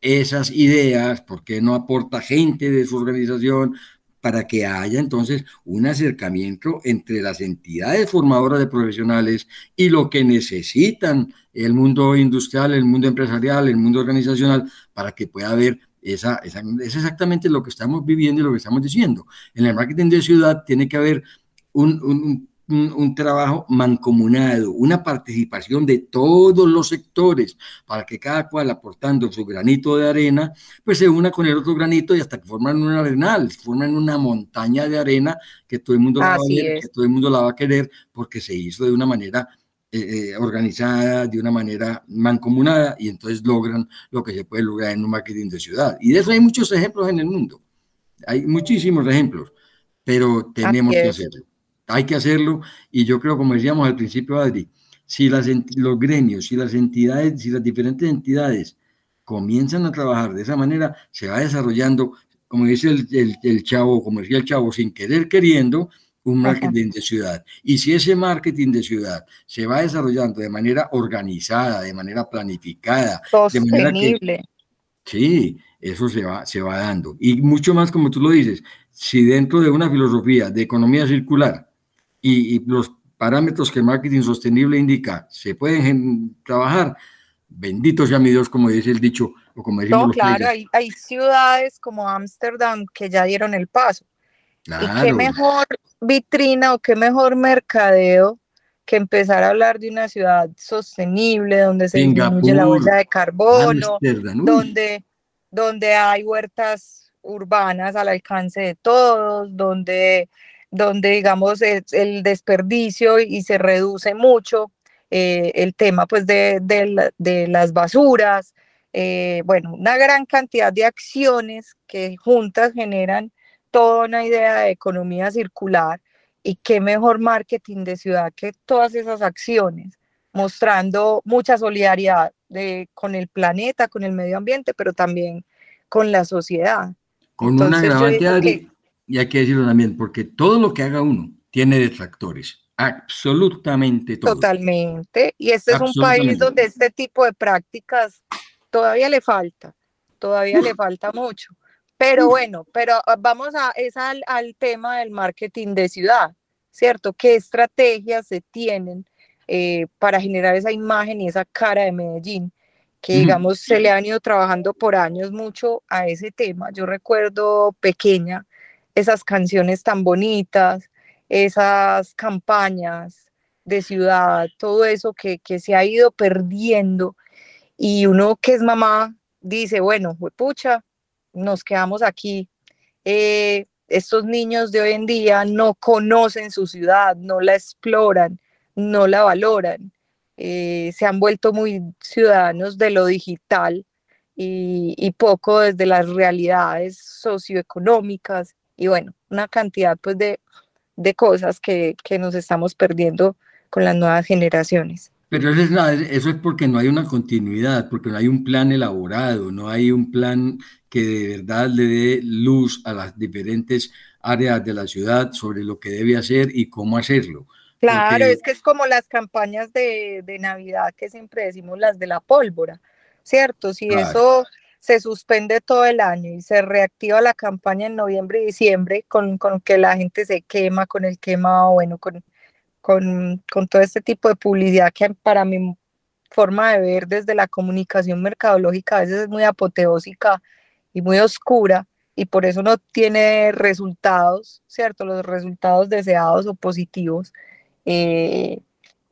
B: esas ideas? ¿Por qué no aporta gente de su organización para que haya entonces un acercamiento entre las entidades formadoras de profesionales y lo que necesitan el mundo industrial, el mundo empresarial, el mundo organizacional, para que pueda haber esa, esa, es exactamente lo que estamos viviendo y lo que estamos diciendo. En el marketing de ciudad tiene que haber un, un, trabajo mancomunado, una participación de todos los sectores para que cada cual aportando su granito de arena, pues se una con el otro granito y hasta que forman un arenal, forman una montaña de arena que todo el mundo, la va, a que todo el mundo la va a querer porque se hizo de una manera eh, eh, organizada, de una manera mancomunada y entonces logran lo que se puede lograr en un marketing de ciudad. Y de eso hay muchos ejemplos en el mundo. Hay muchísimos ejemplos, pero tenemos que hacerlo hay que hacerlo y yo creo, como decíamos al principio, Adri, si las, los gremios, si las entidades, si las diferentes entidades comienzan a trabajar de esa manera, se va desarrollando, como dice el, el, chavo, como decía el chavo, sin querer queriendo, un marketing de ciudad. Y si ese marketing de ciudad se va desarrollando de manera organizada, de manera planificada, de manera que, sí, eso se va, se va dando. Y mucho más, como tú lo dices, si dentro de una filosofía de economía circular y, los parámetros que el marketing sostenible indica se pueden trabajar, bendito sea mi Dios, como dice el dicho, o como decimos
C: no, claro, hay, hay, ciudades como Ámsterdam que ya dieron el paso. Y qué mejor vitrina o qué mejor mercadeo que empezar a hablar de una ciudad sostenible, donde se disminuye la huella de carbono, donde, donde hay huertas urbanas al alcance de todos, donde donde digamos el desperdicio y se reduce mucho eh, el tema pues de, de, las basuras, eh, bueno, una gran cantidad de acciones que juntas generan toda una idea de economía circular y qué mejor marketing de ciudad que todas esas acciones, mostrando mucha solidaridad de, con el planeta, con el medio ambiente, pero también con la sociedad.
B: Con una agravante, y hay que decirlo también, porque todo lo que haga uno tiene detractores, absolutamente todo.
C: Totalmente, y este es un país donde este tipo de prácticas todavía le falta, todavía le falta mucho. Pero bueno, pero ah, vamos a, es al, tema del marketing de ciudad, ¿cierto? ¿Qué estrategias se tienen eh, para generar esa imagen y esa cara de Medellín? que digamos se le han ido trabajando por años mucho a ese tema. Yo recuerdo pequeña esas canciones tan bonitas, esas campañas de ciudad, todo eso que, se ha ido perdiendo. Y uno que es mamá dice, bueno, pucha, nos quedamos aquí. Eh, estos niños de hoy en día no conocen su ciudad, no la exploran, no la valoran. Eh, se han vuelto muy ciudadanos de lo digital y, y, poco desde las realidades socioeconómicas y bueno, una cantidad pues de, cosas que, nos estamos perdiendo con las nuevas generaciones.
B: Pero eso es, eso es porque no hay una continuidad, porque no hay un plan elaborado, no hay un plan que de verdad le dé luz a las diferentes áreas de la ciudad sobre lo que debe hacer y cómo hacerlo.
C: Claro, es que es como las campañas de, Navidad que siempre decimos las de la pólvora, ¿cierto? Si eso se suspende todo el año y se reactiva la campaña en noviembre y diciembre con, que la gente se quema, con el quemado, bueno, con, con, todo este tipo de publicidad que para mi forma de ver desde la comunicación mercadológica a veces es muy apoteósica y muy oscura y por eso no tiene resultados, ¿cierto? Los resultados deseados o positivos. Eh,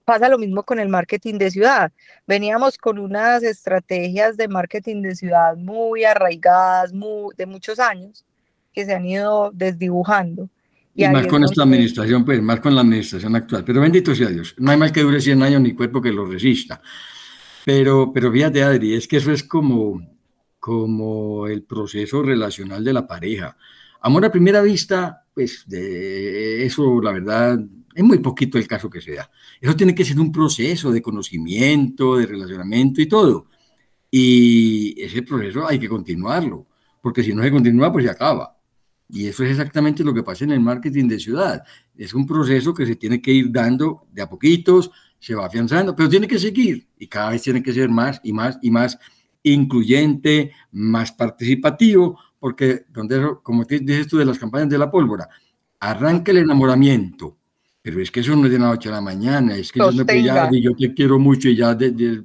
C: pasa lo mismo con el marketing de ciudad. Veníamos con unas estrategias de marketing de ciudad muy arraigadas, muy, de muchos años, que se han ido desdibujando.
B: Y, más con esta administración, pues más con la administración actual. Pero bendito sea Dios, no hay mal que dure 100 años ni cuerpo que lo resista. Pero, pero fíjate, Adri, es que eso es como, como el proceso relacional de la pareja. Amor a primera vista, pues de eso, la verdad, es muy poquito el caso que se da. Eso tiene que ser un proceso de conocimiento, de relacionamiento y todo. Y ese proceso hay que continuarlo, porque si no se continúa, pues se acaba. Y eso es exactamente lo que pasa en el marketing de ciudad. Es un proceso que se tiene que ir dando de a poquitos, se va afianzando, pero tiene que seguir y cada vez tiene que ser más y más y más incluyente, más participativo, porque donde como dices tú de las campañas de la pólvora, arranca el enamoramiento, pero es que eso no es de la noche a la mañana, es que yo, yo te quiero mucho y ya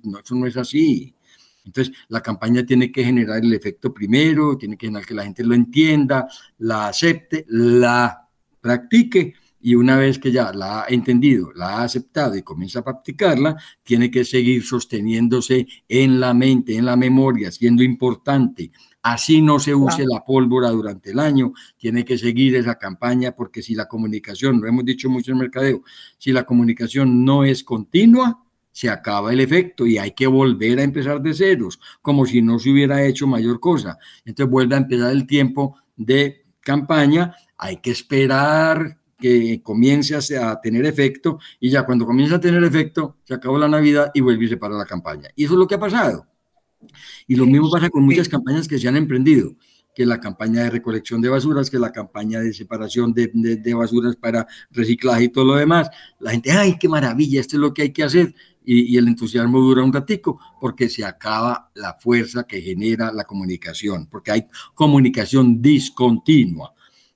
B: no, eso no es así. Entonces, la campaña tiene que generar el efecto primero, tiene que generar que la gente lo entienda, la acepte, la practique y una vez que ya la ha entendido, la ha aceptado y comienza a practicarla, tiene que seguir sosteniéndose en la mente, en la memoria, siendo importante. Así no se use la pólvora durante el año, tiene que seguir esa campaña porque si la comunicación, lo hemos dicho mucho en mercadeo, si la comunicación no es continua, se acaba el efecto y hay que volver a empezar de ceros, como si no se hubiera hecho mayor cosa. Entonces vuelve a empezar el tiempo de campaña, hay que esperar que comience a, tener efecto y ya cuando comienza a tener efecto, se acabó la Navidad y vuelve y se para la campaña. Y eso es lo que ha pasado. Y lo mismo pasa con muchas campañas que se han emprendido que la campaña de recolección de basuras, que la campaña de separación de, de, basuras para reciclaje y todo lo demás. La gente, ay, qué maravilla, esto es lo que hay que hacer y, el entusiasmo dura un ratico porque se acaba la fuerza que genera la comunicación, porque hay comunicación discontinua.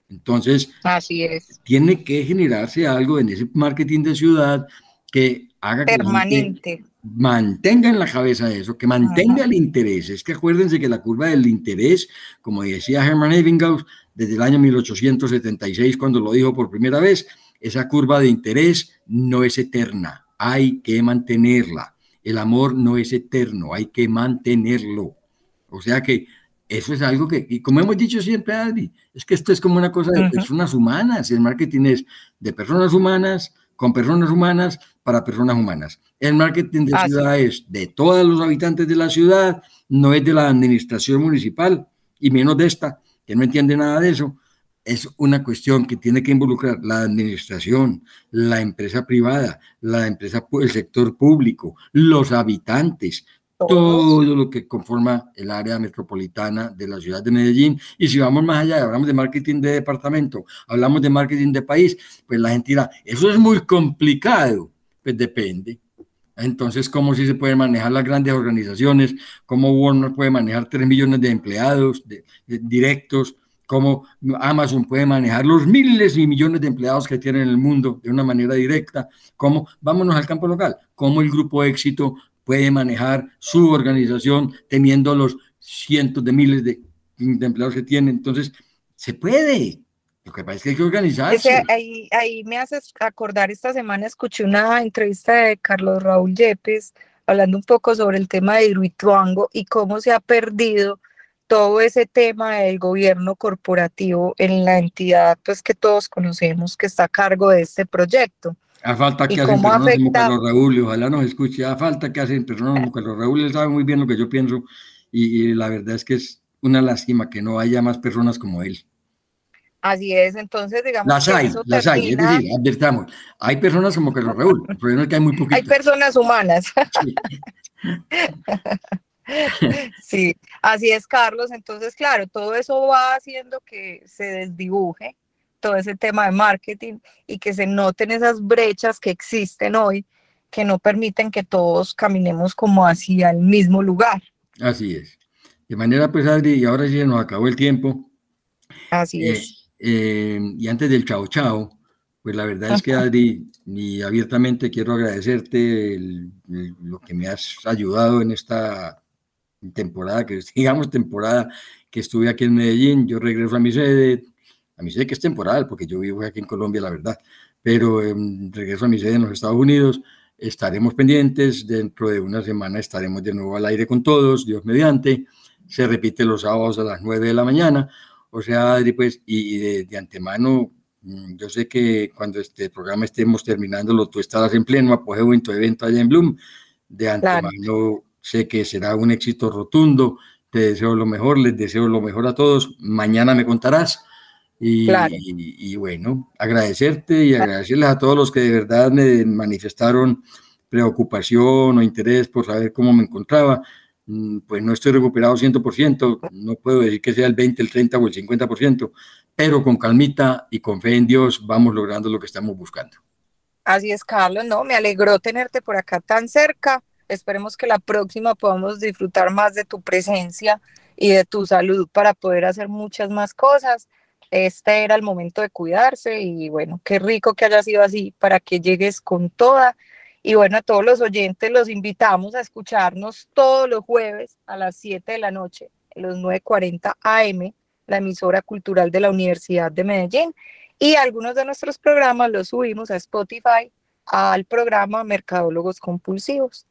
B: Entonces,
C: así es.
B: Tiene que generarse algo en ese marketing de ciudad que haga
C: permanente.
B: Que mantenga en la cabeza eso, que mantenga el interés. Es que acuérdense que la curva del interés, como decía Hermann Ebbinghaus desde el año 1876 cuando lo dijo por primera vez, esa curva de interés no es eterna, hay que mantenerla. El amor no es eterno, hay que mantenerlo. O sea que eso es algo que, y como hemos dicho siempre, Adri, es que esto es como una cosa de personas humanas. El marketing es de personas humanas, con personas humanas, para personas humanas. El marketing de ciudad es de todos los habitantes de la ciudad, no es de la administración municipal, y menos de esta, que no entiende nada de eso es una cuestión que tiene que involucrar la administración, la empresa privada, la empresa, el sector público, los habitantes, todo lo que conforma el área metropolitana de la ciudad de Medellín. Y si vamos más allá, hablamos de marketing de departamento, hablamos de marketing de país, pues la gente dirá, eso es muy complicado. Pues depende. Entonces, ¿cómo se pueden manejar las grandes organizaciones? ¿Cómo Warner puede manejar 3 millones de empleados directos? cómo Amazon puede manejar los miles y millones de empleados que tiene en el mundo de una manera directa, cómo, vámonos al campo local, cómo el grupo éxito puede manejar su organización teniendo los cientos de miles de, empleados que tiene. Entonces, se puede. Lo que pasa es que hay que organizarse.
C: ahí, ahí me haces acordar, esta semana escuché una entrevista de Carlos Raúl Yepes hablando un poco sobre el tema de Hidroituango y cómo se ha perdido todo ese tema del gobierno corporativo en la entidad pues que todos conocemos que está a cargo de este proyecto.
B: A falta que hacen personas como Carlos Raúl, ojalá nos escuche, a falta que hacen personas como Carlos Raúl, él sabe muy bien lo que yo pienso y, la verdad es que es una lástima que no haya más personas como él.
C: Así es, entonces digamos
B: las hay, las hay, es decir, advertamos, hay personas como Carlos Raúl, el problema es que hay muy poquitas.
C: Hay personas humanas. Sí. (laughs) Sí, así es, Carlos. Entonces, claro, todo eso va haciendo que se desdibuje todo ese tema de marketing y que se noten esas brechas que existen hoy que no permiten que todos caminemos como hacia el mismo lugar.
B: Así es. De manera, pues, Adri, y ahora sí nos acabó el tiempo.
C: Así eh, es.
B: Eh, y antes del chao chao, pues la verdad es que Adri, y abiertamente quiero agradecerte lo que me has ayudado en esta temporada, que (laughs) digamos temporada que estuve aquí en Medellín, yo regreso a mi sede, a mi sede que es temporal, porque yo vivo aquí en Colombia, la verdad, pero em, regreso a mi sede en los Estados Unidos estaremos pendientes. Dentro de una semana estaremos de nuevo al aire con todos, Dios mediante. Se repite los sábados a las 9 de la mañana. O sea, Adri, pues, y de, antemano, mm, yo sé que cuando este programa estemos terminándolo, tú estarás en pleno apogeo en tu evento allá en Bloom. De antemano, sé que será un éxito rotundo. Te deseo lo mejor, les deseo lo mejor a todos. Mañana me contarás. Y, y, bueno, agradecerte y agradecerles a todos los que de verdad me manifestaron preocupación o interés por saber cómo me encontraba. Mm, pues no estoy recuperado 100%, no puedo decir que sea el 20, el 30 o el 50%, pero con calmita y con fe en Dios vamos logrando lo que estamos buscando.
C: Así es, Carlos, no, me alegró tenerte por acá tan cerca. Esperemos que la próxima podamos disfrutar más de tu presencia y de tu salud para poder hacer muchas más cosas. Este era el momento de cuidarse y bueno, qué rico que haya sido así para que llegues con toda y bueno, a todos los oyentes los invitamos a escucharnos todos los jueves a las 7 de la noche, en los 9.40 AM, la emisora cultural de la Universidad de Medellín. Y algunos de nuestros programas los subimos a Spotify, al programa Mercadólogos Compulsivos.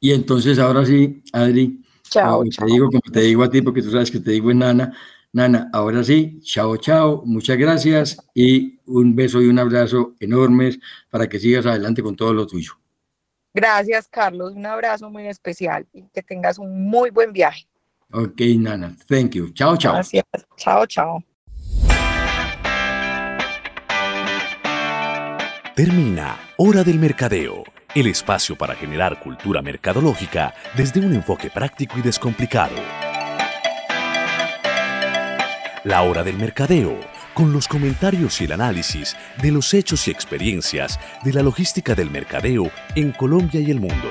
B: Y entonces ahora sí, Adri,
C: chao,
B: Te digo como te digo a ti, porque tú sabes que te digo en Nana, Nana, ahora sí, chao, chao, muchas gracias y un beso y un abrazo enormes para que sigas adelante con todo lo tuyo.
C: Gracias, Carlos, un abrazo muy especial y que tengas un muy buen viaje.
B: Ok, Nana, thank you. Chao, chao.
C: Gracias, chao, chao.
A: Termina Hora del Mercadeo, el espacio para generar cultura mercadológica desde un enfoque práctico y descomplicado. La hora del mercadeo, con los comentarios y el análisis de los hechos y experiencias de la logística del mercadeo en Colombia y el mundo.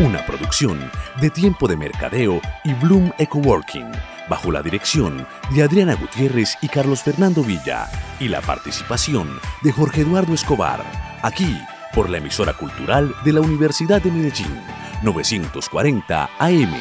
A: Una producción de Tiempo de Mercadeo y Bloom Ecoworking, bajo la dirección de Adriana Gutiérrez y Carlos Fernando Villa, y la participación de Jorge Eduardo Escobar, aquí por la emisora cultural de la Universidad de Medellín, 940 AM.